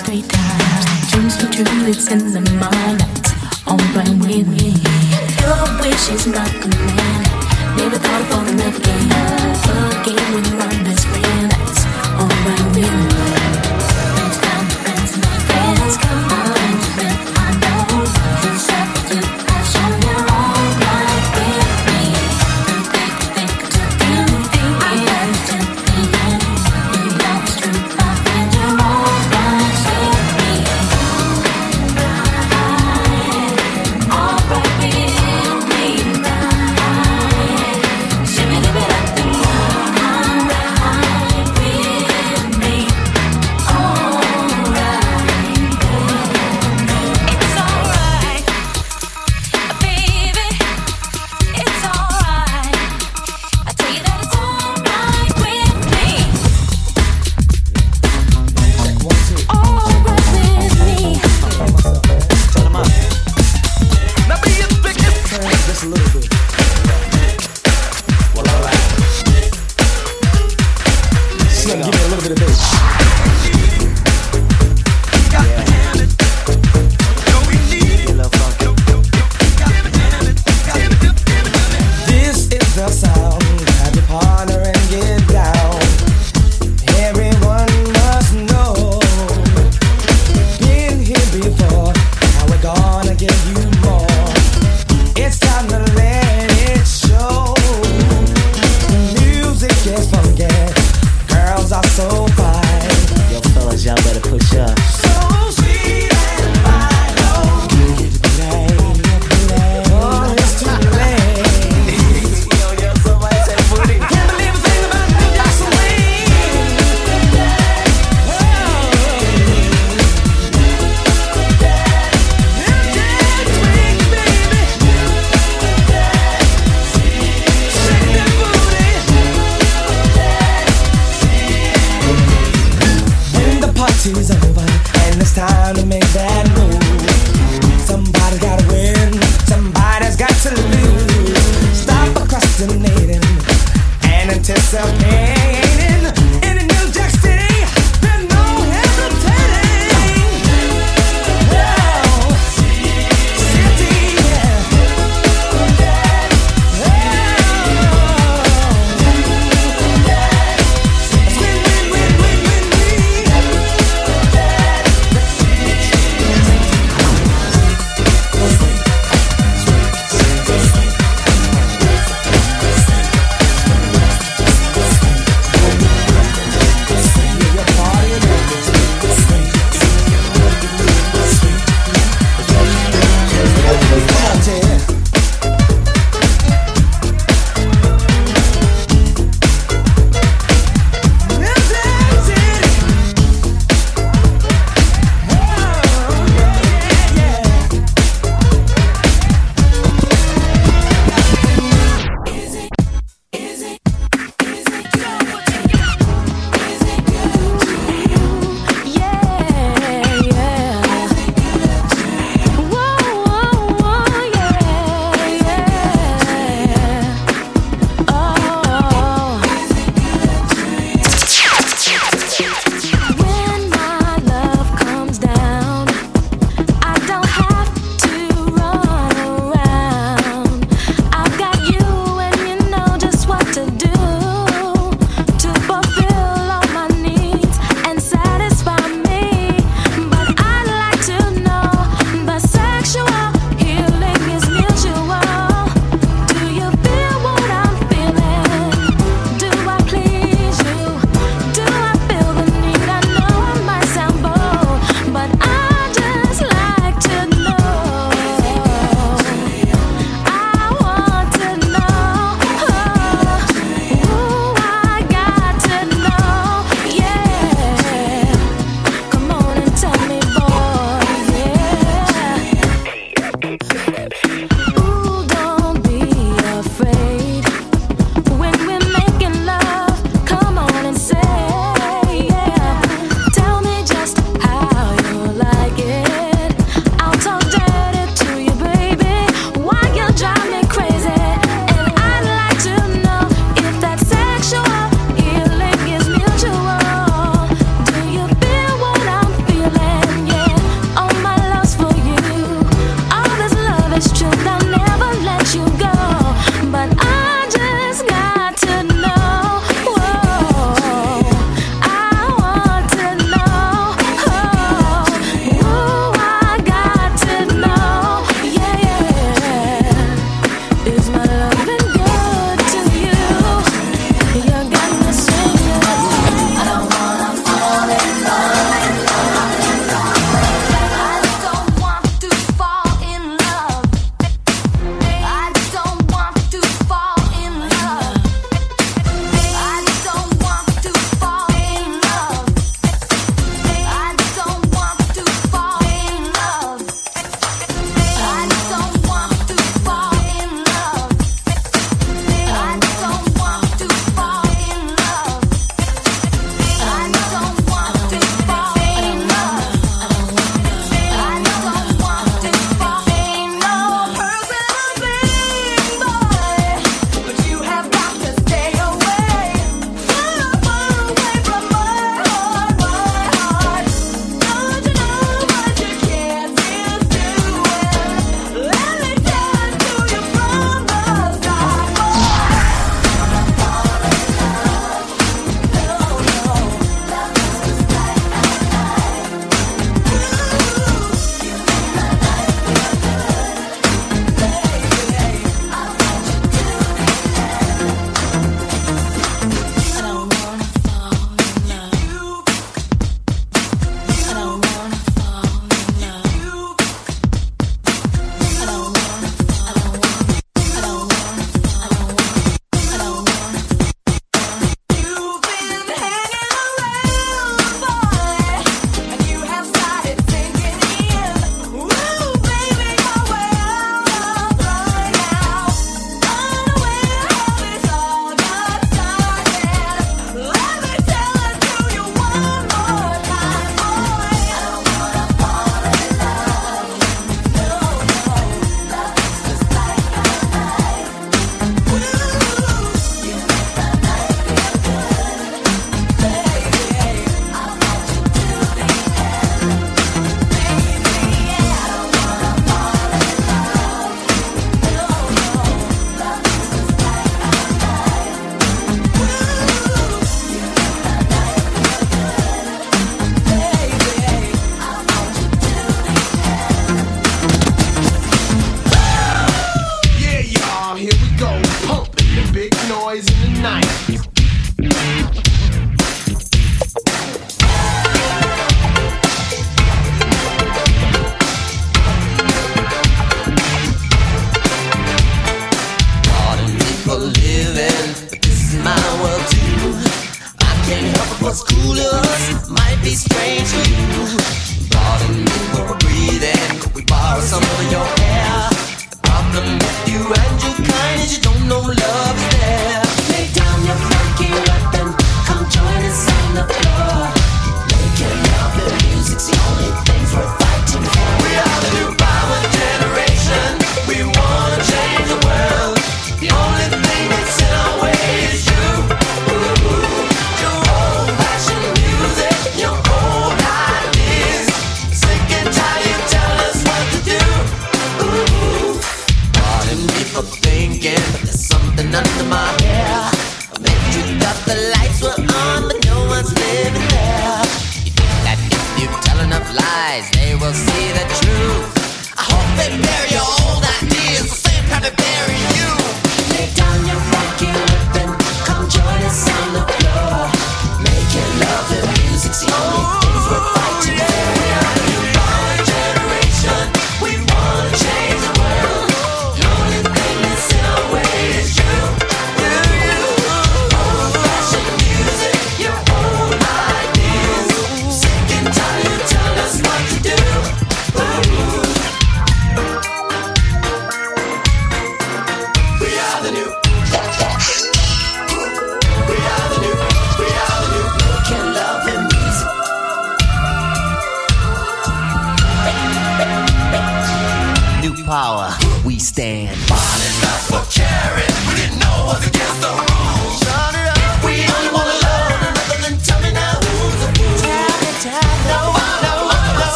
[SPEAKER 36] like times. Dreams for true, it's in the mind. All right with me. Your wish is my command. Never thought of falling love again. Love again with my best friend. That's all right with me. Friends come, friends, friends come on.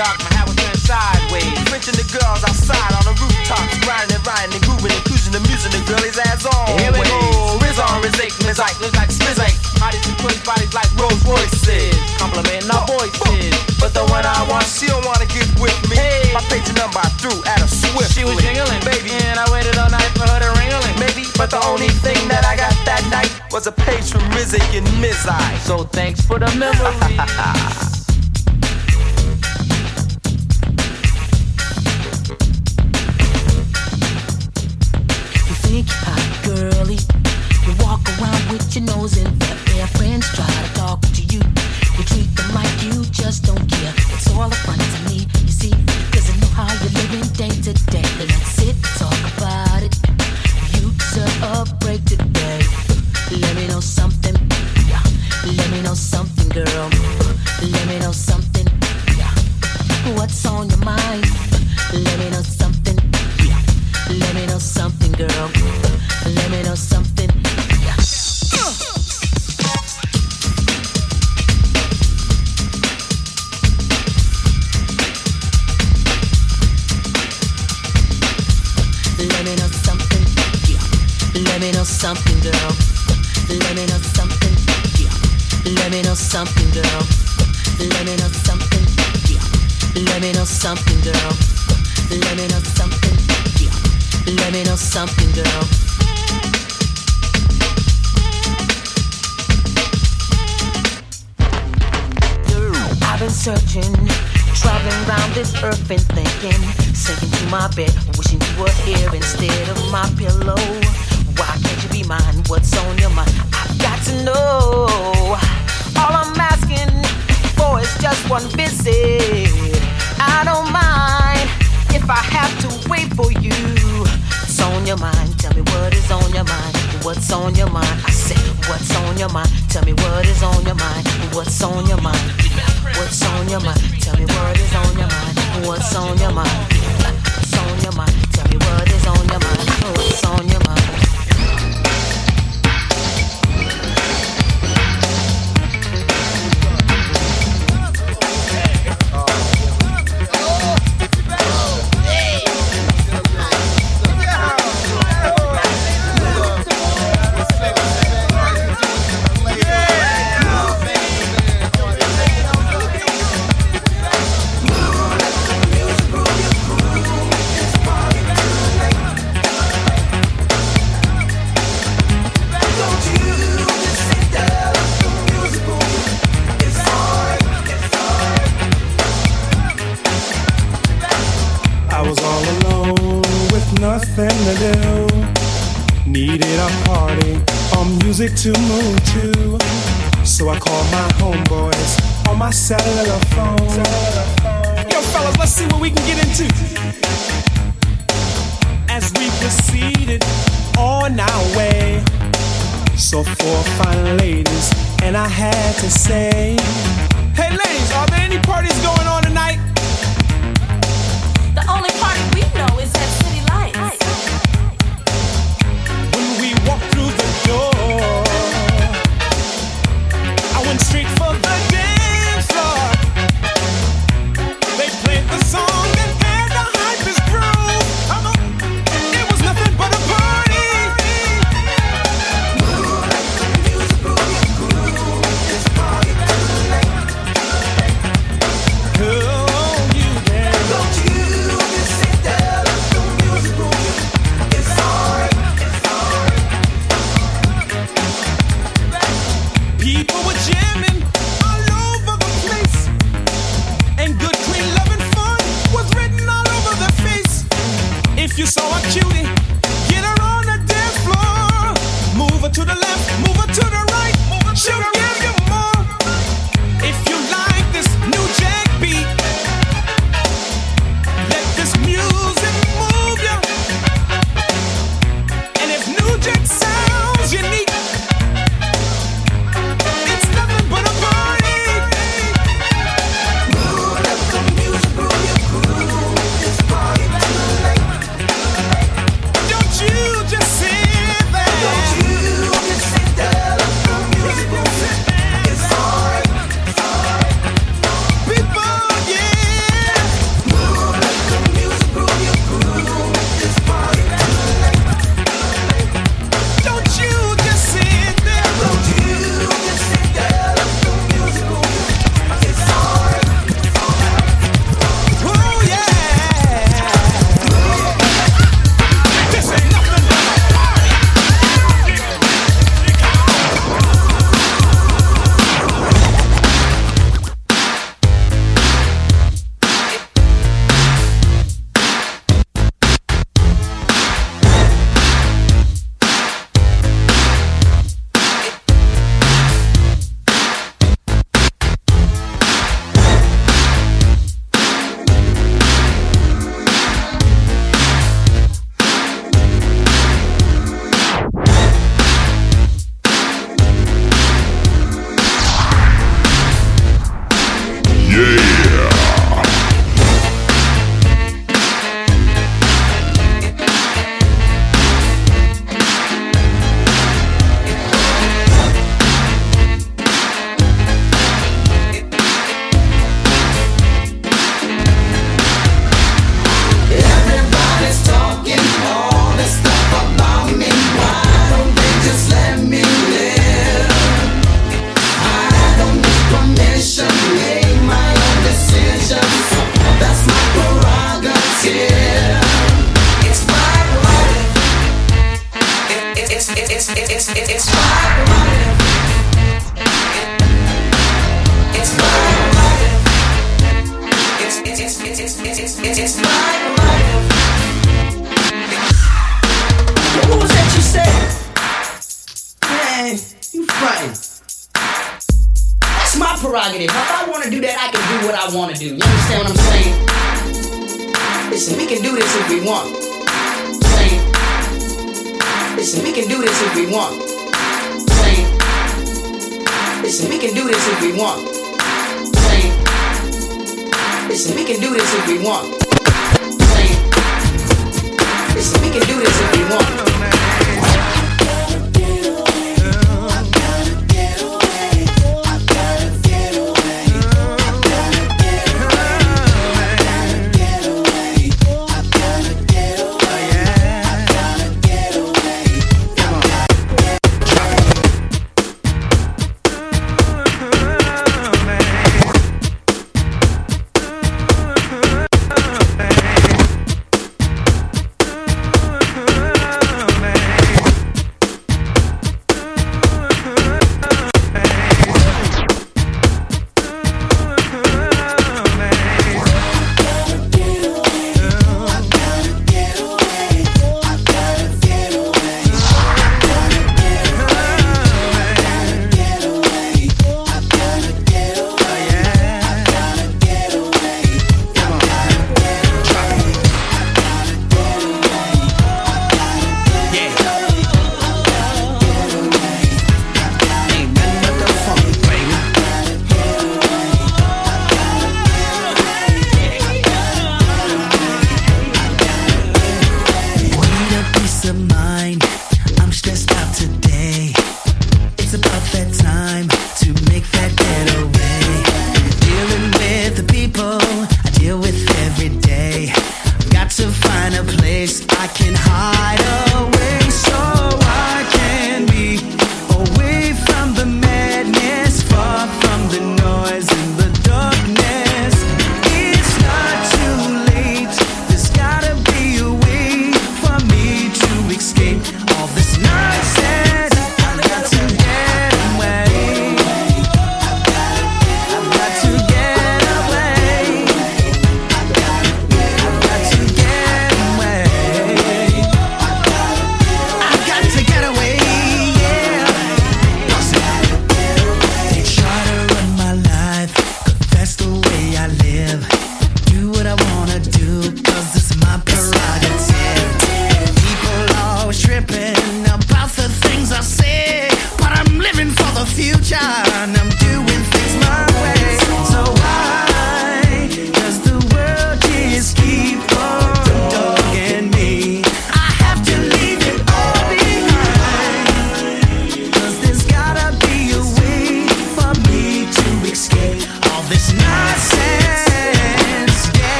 [SPEAKER 37] dark, my hat was turned sideways. Wrenching the girls outside on the rooftops, grinding and riding and grooving and cruising the music, the girlies ass on. Here we go, Riz on, Riz ache, Miz Ike, look like Smiz ache. Bodies and twins, bodies like Rolls Royces, complimenting our voices. But the one I want, she don't wanna get with me. Hey. My page number I threw at her swiftly. She was jingling, baby, and I waited all night for her to ringling. Maybe, but the only thing that I got that night was a page from Riz and Miz Ike. So thanks for the memory.
[SPEAKER 34] Iggy Pop girly. You walk around with your nose in the air. friends try to talk to you. You treat them like you just don't care. It's all a fun to me, you see, cause I know how you're living day to day. Let's sit, talk about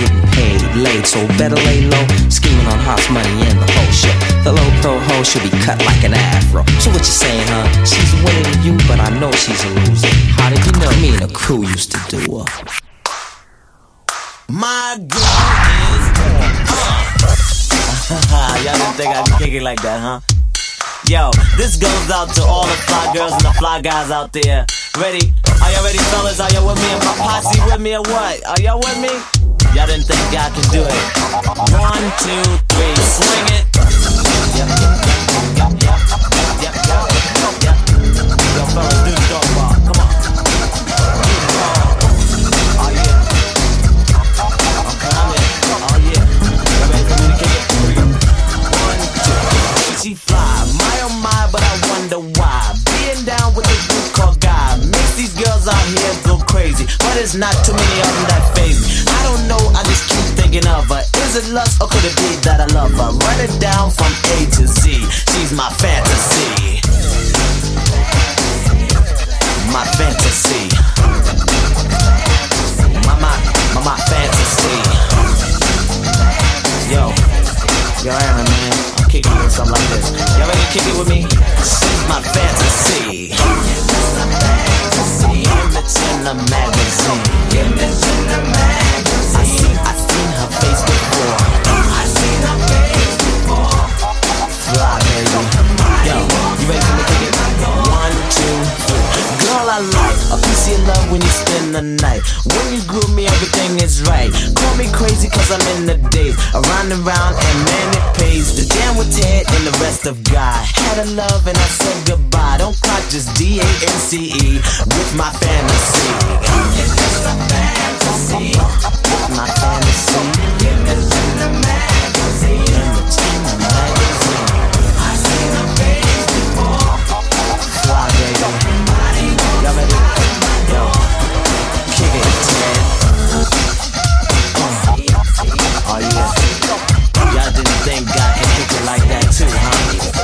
[SPEAKER 38] getting
[SPEAKER 24] paid late, so better lay low. Scheming on hot money and the whole shit. The low pro hoe should be cut like an afro. So what you saying, huh? She's winning you, but I know she's a loser. How did you know? Me and the crew used to do her.
[SPEAKER 33] My girl is. Y'all didn't think I'd be kicking like that, huh? Yo, this goes out to all the fly girls and the fly guys out there. Ready? Are y'all ready, fellas? Are y'all with me and my posse with me or what? Are y'all with me? Y'all didn't think God could do it. One, two, three, swing it. The fly, oh my, but I wonder But it's not too many of them that phase me. I don't know, I just keep thinking of her. Is it lust or could it be that I love her? Run it down from A to Z. She's my fantasy. My fantasy. My, my, my, my fantasy. Yo, yo, Aaron, man. I'm kicking it with something like this. Y'all ready to kick it with me? She's my fantasy. Image in the magazine. The magazine. I see, I seen her face before. I seen her face before. Fly, baby. Yo, you ready for me to? One, two, I like a piece of love when you spend the night. When you groove me, everything is right. Call me crazy cause I'm in the days. Around and round, and man, it pays. The jam with Ted and the rest of God. Had a love and I said goodbye. Don't cry, just D A N C E with my fantasy. It's just a fantasy. With my fantasy. Image in the magazine. Image in the magazine. I seen her face before. Fly, baby. Yo, kick it, Ted. Oh yeah. Y'all didn't think God could kick it like that too, huh?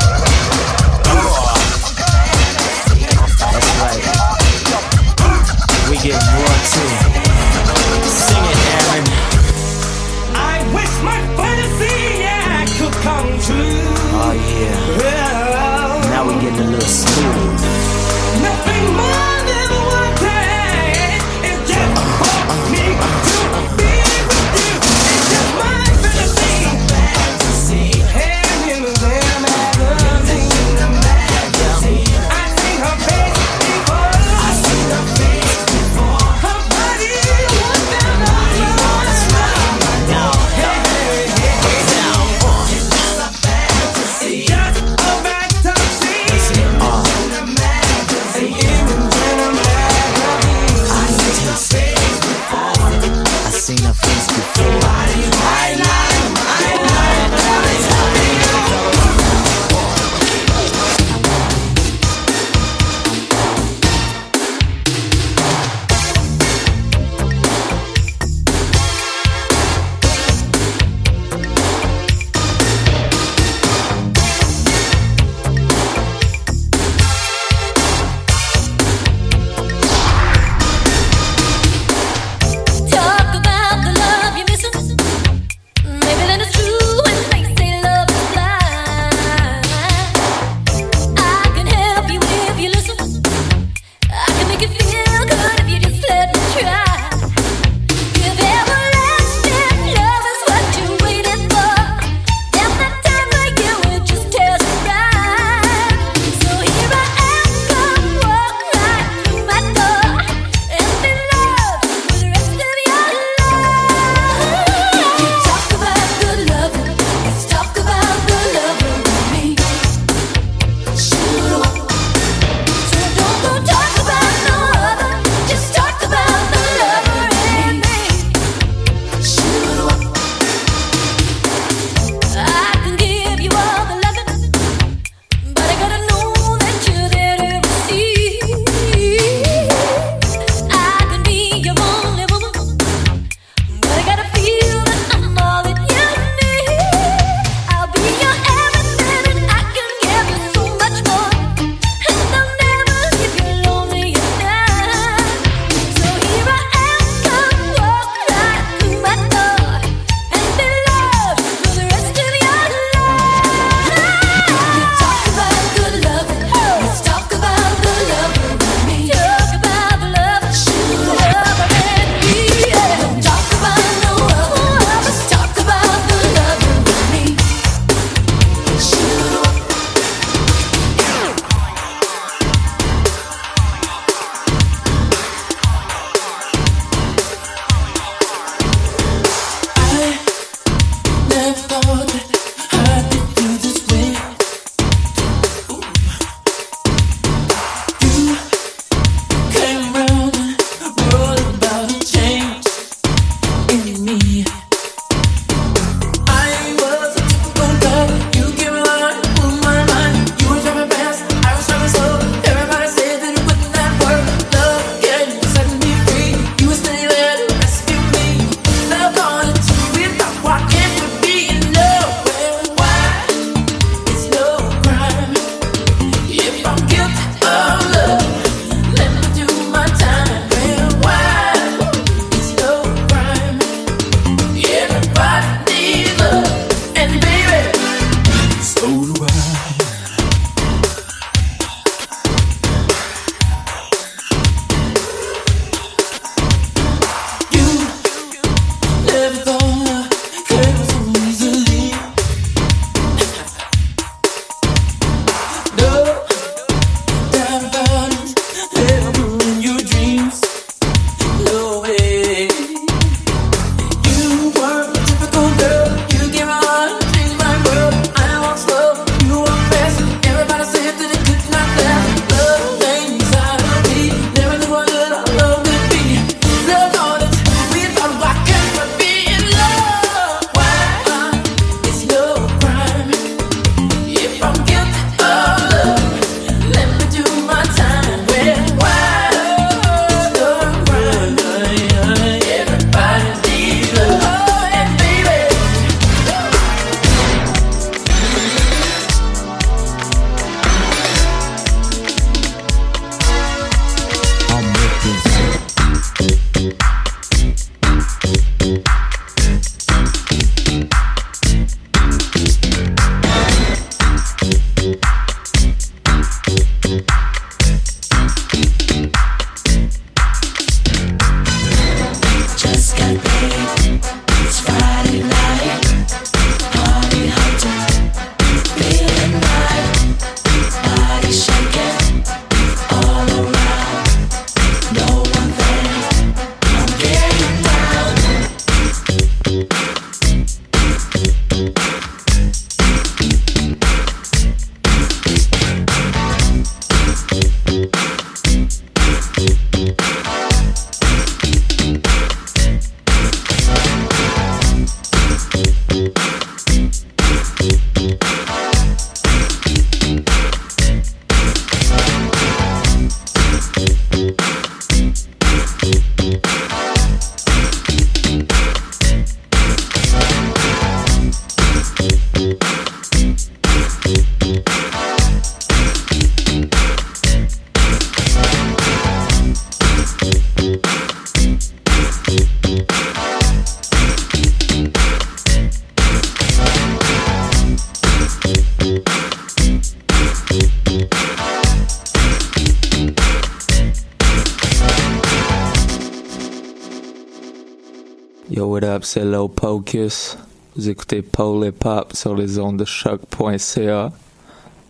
[SPEAKER 39] Low Pocus. Vous écoutez Paul Hip Hop sur les ondes de choc.ca.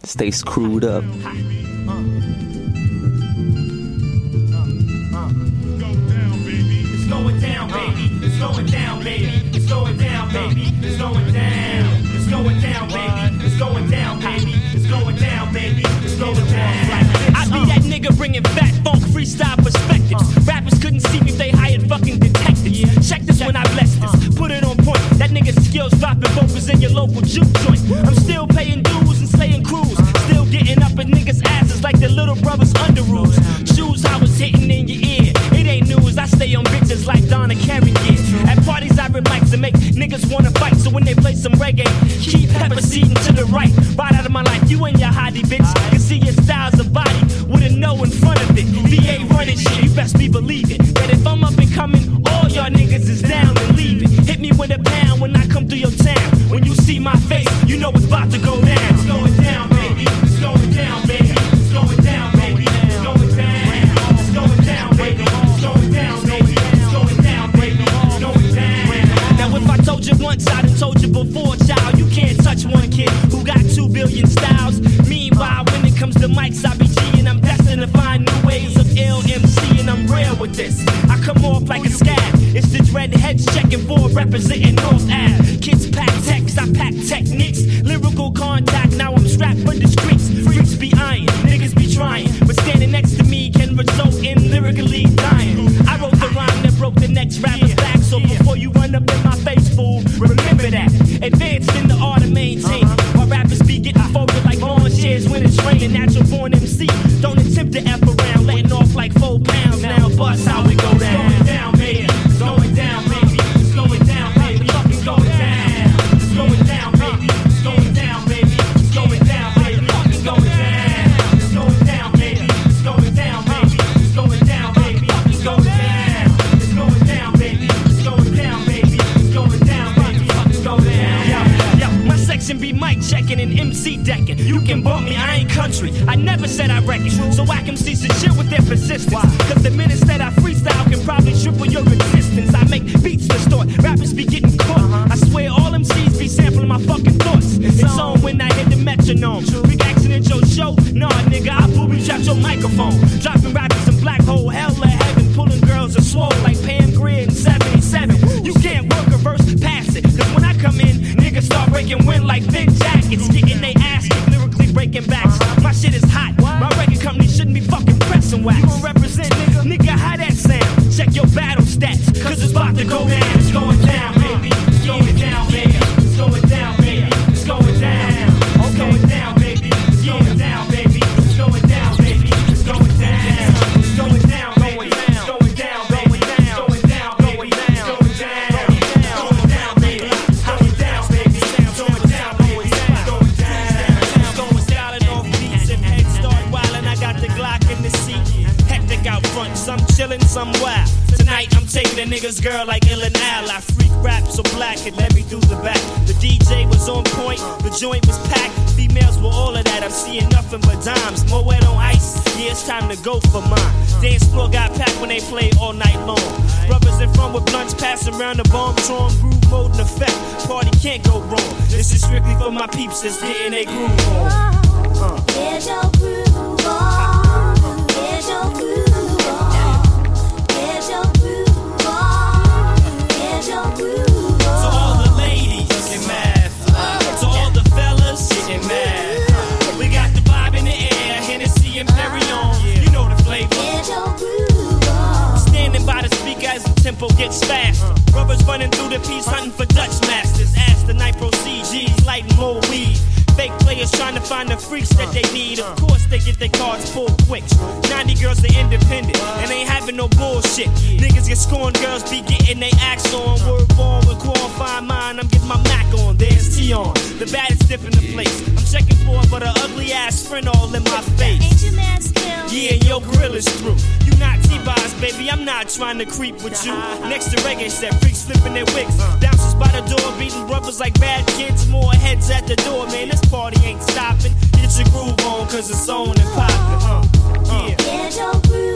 [SPEAKER 39] Stay screwed up.
[SPEAKER 40] Skills dropping vocals in your local juke joint. I'm still paying dues and slaying crews. Still getting up in niggas' asses like the little brothers under rules. Shoes I was hitting in your ear. It ain't news. I stay on bitches like Donna Karan did. At parties I rip mics make niggas wanna fight. So when they play some reggae, keep pepper seeding to the right. Right out of my life. You and your hottie bitch can see your styles of body with a no in front of it. VA running shit. You best be believing that if I'm up and coming, all y'all niggas is down when I come through your town. When you see my face, you know it's about to go down.
[SPEAKER 27] It's going down, baby. It's going down, baby.
[SPEAKER 40] Now if I told you once, I done told you before, child. You can't touch one kid who got two billion styles. Meanwhile, when it comes to mics, I be G and I'm destined to find new ways of ill MC and I'm real with this. I come off like a scab. The checking for representing North Ave. Kids pack texts, I pack techniques. Lyrical contact, now I'm strapped for the streets. Freaks be eyeing, niggas be trying. But standing next to me can result in lyrically dying. I wrote the rhyme that broke the next rapper's section be mic checking and MC decking. You can bump me, I ain't country. I never said I reckon. So I can see some shit with their persistence. Cause the minutes that I freestyle can probably triple your existence. I make beats distort. Rappers be getting caught. I swear all MCs be sampling my fucking thoughts. It's on when I hit the metronome. Big accident your show? Nah, nigga, I booby trapped your microphone. Dropping rappers in black hole, hell or heaven. Pulling girls are swole like Pam Grier in 77. Breaking wind like thin jackets. Getting they ass lyrically breaking backs. My shit is hot. My record company shouldn't be fucking pressing wax. The bomb, tron groove mode in effect. Party can't go wrong. This is strictly for my peeps that's getting a groove on. Uh.
[SPEAKER 36] Get your groove
[SPEAKER 40] running through the piece, hunting for Dutch trying to find the freaks that they need. Of course, they get their cards full quick. 90 girls are independent and ain't having no bullshit. Niggas get scorned, girls be getting they acts on. Word born with qualified mind, I'm getting my Mac on. There's T on, the baddest dip in the place. I'm checking for her, but her ugly ass friend all in my face.
[SPEAKER 36] Ain't still?
[SPEAKER 40] Yeah, and your grill is through. You not T-Boz, baby, I'm not trying to creep with you. Next to reggae set, freaks flipping their wigs. Bouncers by the door, beating brothers like bad kids. More heads at the door, man, this party ain't stopping. Get your groove on, cause it's on and poppin', uh, uh.
[SPEAKER 36] Get your groove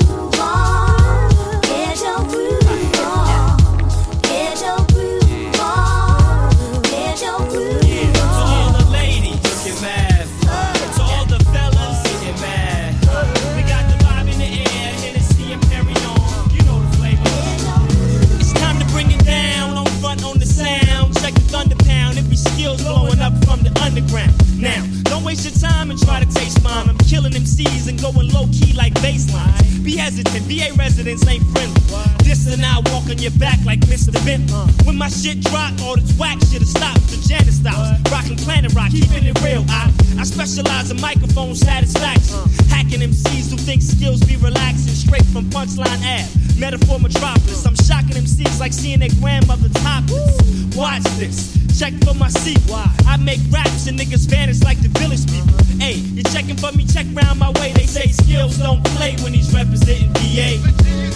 [SPEAKER 40] baseline. Be hesitant, VA residents ain't friendly. This and I walk on your back like Mr. Bent. Uh. When my shit drop, all this whack shit'll stop. The Janet stops. Rockin' Planet Rock, keeping it real. I, I specialize in microphone satisfaction. Uh. Hacking MCs who think skills be relaxing. Straight from Punchline Ave, Metaphor Metropolis. I'm shocking MCs like seeing their grandmother topless. Watch this. Check for my sequel. I make raps and niggas vanish like the village people. Hey, you checking for me? Check round my way. They say skills don't play when he's representing VA.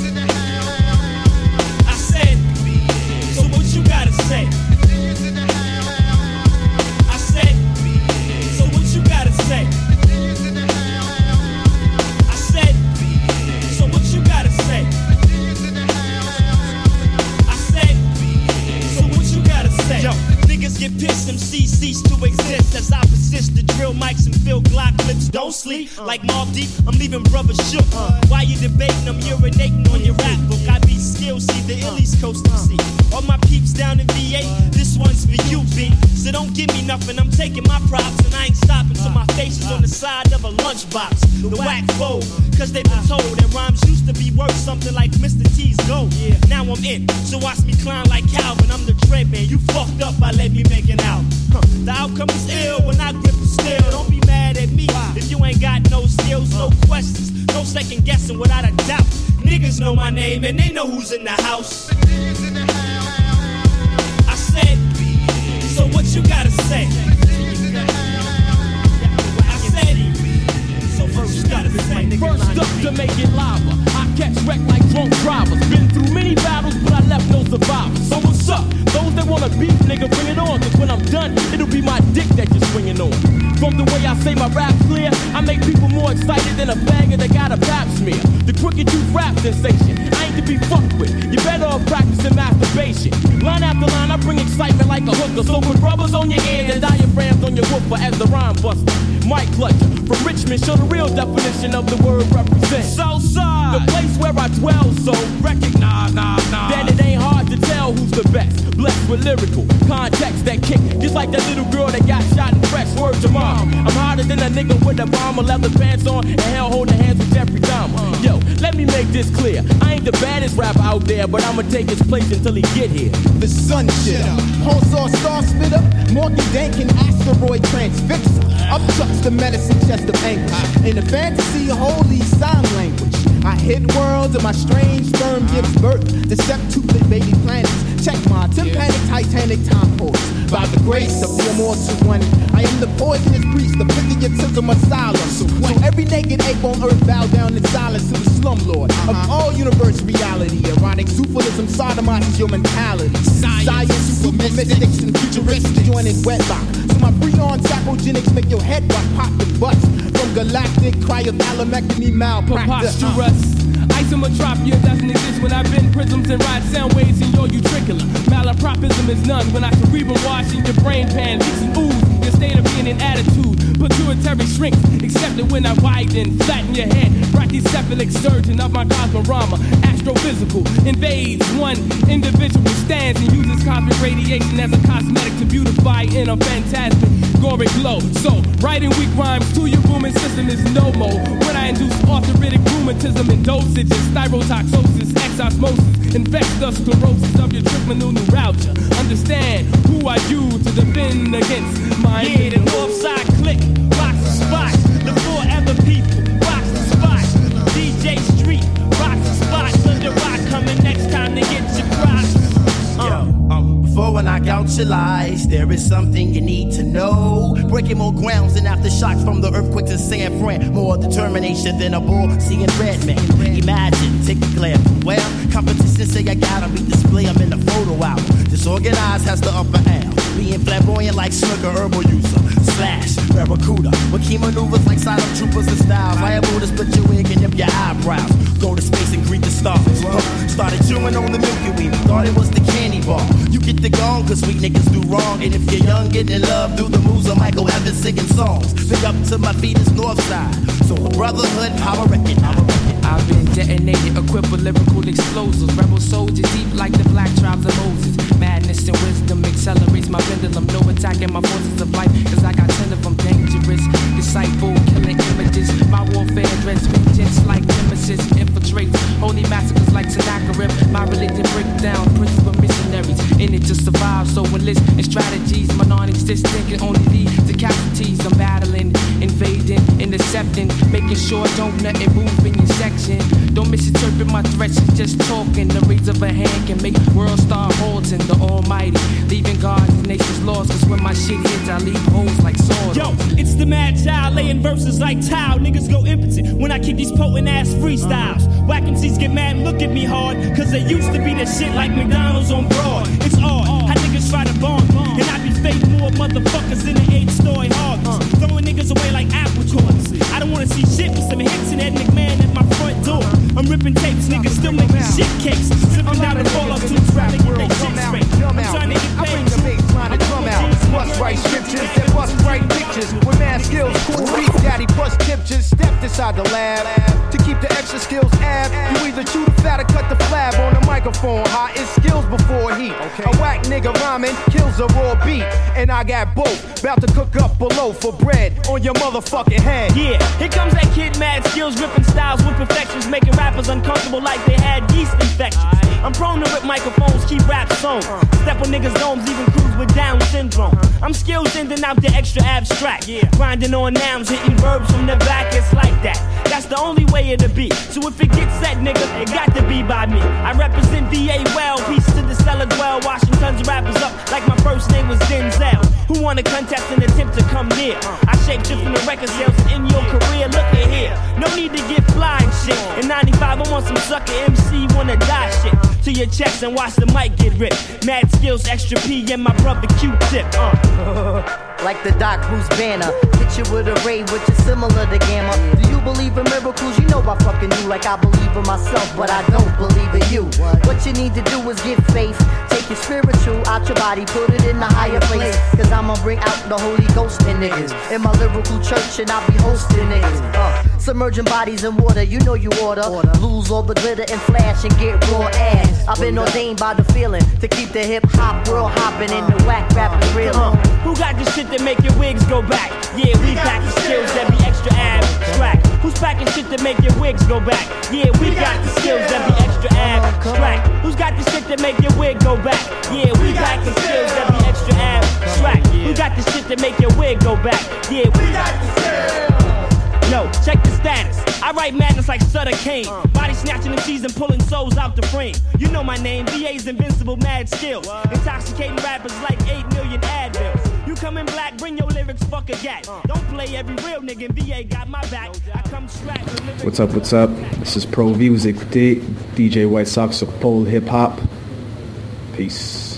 [SPEAKER 40] Don't like Mobb Deep, I'm leaving brothers shook. Uh. Why you debating? I'm urinating on your rap book. I be skill, see the uh. East Coast MC. All my peeps down in VA, this one's for you, B. So don't give me nothing, I'm taking my props and I ain't stopping till my face is on the side of a lunchbox. The whack fold, cause they been told that rhymes used to be worth something like Mr. T's gold. Now I'm in, so watch me climb like Calvin. I'm the dread man, you fucked up by letting me make it out. Huh. The outcome is ill when I grip the steel. Don't be mad at me if you ain't got no skills, no questions, no second guessing without a doubt. Niggas know my name and they know who's in the house. I said, so what you gotta say? I said, so first you gotta say.
[SPEAKER 41] First up to make it lava. I catch wreck like drunk drivers. Been through many battles, but I left no survivors. So what's up? Those that wanna beef, nigga, bring it on. Cause when I'm done, it'll be my dick that you're swinging on. From the way I say my rap clear. I make people more excited than a bagger that got a pap smear. The crooked youth rap sensation. I ain't to be fucked with. You better off practicing masturbation. Line after line, I bring excitement like a hooker. So put rubbers on your ears and diaphragms on your woofer as the rhyme buster. Mike Clutcher from Richmond, show the real definition of the word represent. So The place where I dwell, so recognize nah, nah. that it ain't hard to tell who's the best. Blessed with lyrical context that kick, just like that little girl that got shot in fresh word to mom. I'm harder than a nigga with a bomber, leather pants on, and hell holding hands with Jeffrey Dahmer. Yo, let me make this clear. I ain't the baddest rapper out there, but I'ma take his place until he get here.
[SPEAKER 42] The sun shitter, pulsar star spitter, Morgan Dankin asteroid transfixer, upchucks the medicine chest of anguish. In the fantasy holy sign language, I hit worlds and my strange sperm gives birth to septuplate baby planets. Check my tympanic titanic time pose. By the grace of the immortal one, I am the poisonous priest, the patriotism asylum. So every naked ape on earth bow down in silence to the slumlord of all universe reality. Erotic superlism sodomizes your mentality. Science, super mystics, and futuristics joining wedlock. So my freon psychogenics make your head rock, pop and bust. From galactic cryothalamectomy malpractice.
[SPEAKER 41] Isomotropia doesn't exist when I bend prisms and ride sound waves in your utricular. Malapropism is none when I cerebral wash in your brain pan, mixing ooze, your state of being and attitude. Pituitary shrinks, except that when I widen, flatten your head. Brachycephalic surgeon of my cosmorama, astrophysical, invades one individual stands and uses cosmic radiation as a cosmetic to beautify in a fantastic gory glow. So, writing weak rhymes to your booming system is no more. When I induce arthritic rheumatism and dosages, thyrotoxosis, exosmosis, infectious sclerosis of your trigeminal neuralgia. Understand who are you to defend against my
[SPEAKER 40] Yeah, the north side click, rocks the spot.
[SPEAKER 2] Out your lies, there is something you need to know. Breaking more grounds than aftershocks from the earthquake to San Fran. More determination than a bull seeing red man. Imagine, take a glance. Well, competition say I gotta be display. I'm in the photo album. Disorganized has the upper hand. Flamboyant like snooker herbal user. Slash, barracuda. With key maneuvers like silent troopers and styles. Liable to split your wig and nip your eyebrows. Go to space and greet the stars. Started chewing on the Milky Way. Thought it was the candy bar. You get the gong, cause sweet niggas do wrong. And if you're young, getting in love, do the moves of Michael Evans singing songs. Big up to my feet is north side. So brotherhood, power record.
[SPEAKER 16] I've been detonated, equipped with lyrical explosives. Rebel soldier deep like the black tribes of Moses. And wisdom accelerates my pendulum. No attack, attacking my forces of life, cause I got ten of them dangerous. Disciple, killing images. My warfare dreads vengeance like nemesis. Infiltrates holy massacres like Sennacherib. My religion break down principal missionaries. In it to survive, so enlist in strategies. My non-existent can only lead to casualties. I'm battling, invading, intercepting, making sure don't nothing move in your section. Don't misinterpret my threats, it's just talking. The raise of a hand can make world star holds in the Almighty. Leaving gods nations lost, cause when my shit hits, I leave holes like swords.
[SPEAKER 40] Yo, it's the mad child laying verses like tile. Niggas go impotent when I kick these potent ass freestyles. Whack MCs get mad and look at me hard, cause they used to be the shit like McDonald's on Broad. It's odd how niggas try to bond, and I be fake more motherfuckers in the eight story hogs. Throwing niggas away like apple cores. I don't wanna see shit with some hits and Ed McMahon at my front door. I'm ripping tapes, niggas still making shit cakes. Sipping down the fall up to to get they shit straight. I'm trying to get paid.
[SPEAKER 43] Bust right scriptures, then bust right pictures. With mad skills, cool beat daddy, plus pictures. Stepped inside the lab to keep the extra skills ab. You either chew the fat or cut the flab on the microphone. Hot is skills before heat. A whack nigga rhyming kills a raw beat, and I got both. About to cook up below for bread on your motherfucking head.
[SPEAKER 40] Yeah, here comes that kid Mad Skillz, ripping styles with perfections, making rappers uncomfortable like they had yeast infections. I'm prone to rip microphones, keep rap sewn. Step on niggas' domes, even cruise with Down syndrome. I'm skilled sending out the extra abstract. Grinding on nouns, hitting verbs from the back, it's like that. That's the only way it'll be. So if it gets set, nigga, it got to be by me. I represent VA well, peace to the cellar dwell. Washington's rappers up like my first name was Denzel. Who wanna contest and attempt to come near? I shape shift from the record sales in your career. Look at here, no need to get fly and shit. In 95, I want some sucker MC wanna die shit. To your chest and watch the mic get ripped. Mad Skillz, extra P, and my brother Q-tip. Uh.
[SPEAKER 44] like the Doc Bruce Banner. You with a ray which is similar to Gamma. Do you believe in miracles? You know I fucking do like I believe in myself, but I don't believe in you. What you need to do is get faith. Take your spiritual out your body, put it in the higher place. Cause I'ma bring out the Holy Ghost in niggas. In my lyrical church, and I'll be hosting niggas. Uh, submerging bodies in water, you know you order. Lose all the glitter and flash and get raw ass. I've been ordained by the feeling to keep the hip hop world hopping and the whack rapping real.
[SPEAKER 40] Uh, who got this shit that make your wigs go back? Yeah, we pack the skills that be extra abstract. Who's packing shit that make your wigs go back? Yeah, we got the skills that be extra abstract. Who's got the shit that make your wig go back? Yeah, we got the skills that be extra abstract. Who got the shit that make your wig go back? Yeah, we got the skills. Yo, check the status. I write madness like Sutter Kane. Body snatching MCs and pulling souls out the frame. You know my name, VA's invincible Mad Skillz. Intoxicating rappers like 8 million Advils. You come in black, bring your lyrics, fuck a gat. Uh. Don't play every real nigga, VA got my back. I come strapped.
[SPEAKER 45] What's up, what's up? This is Pro V, vous écoutez DJ White Sox sur Pole Hip Hop. Peace.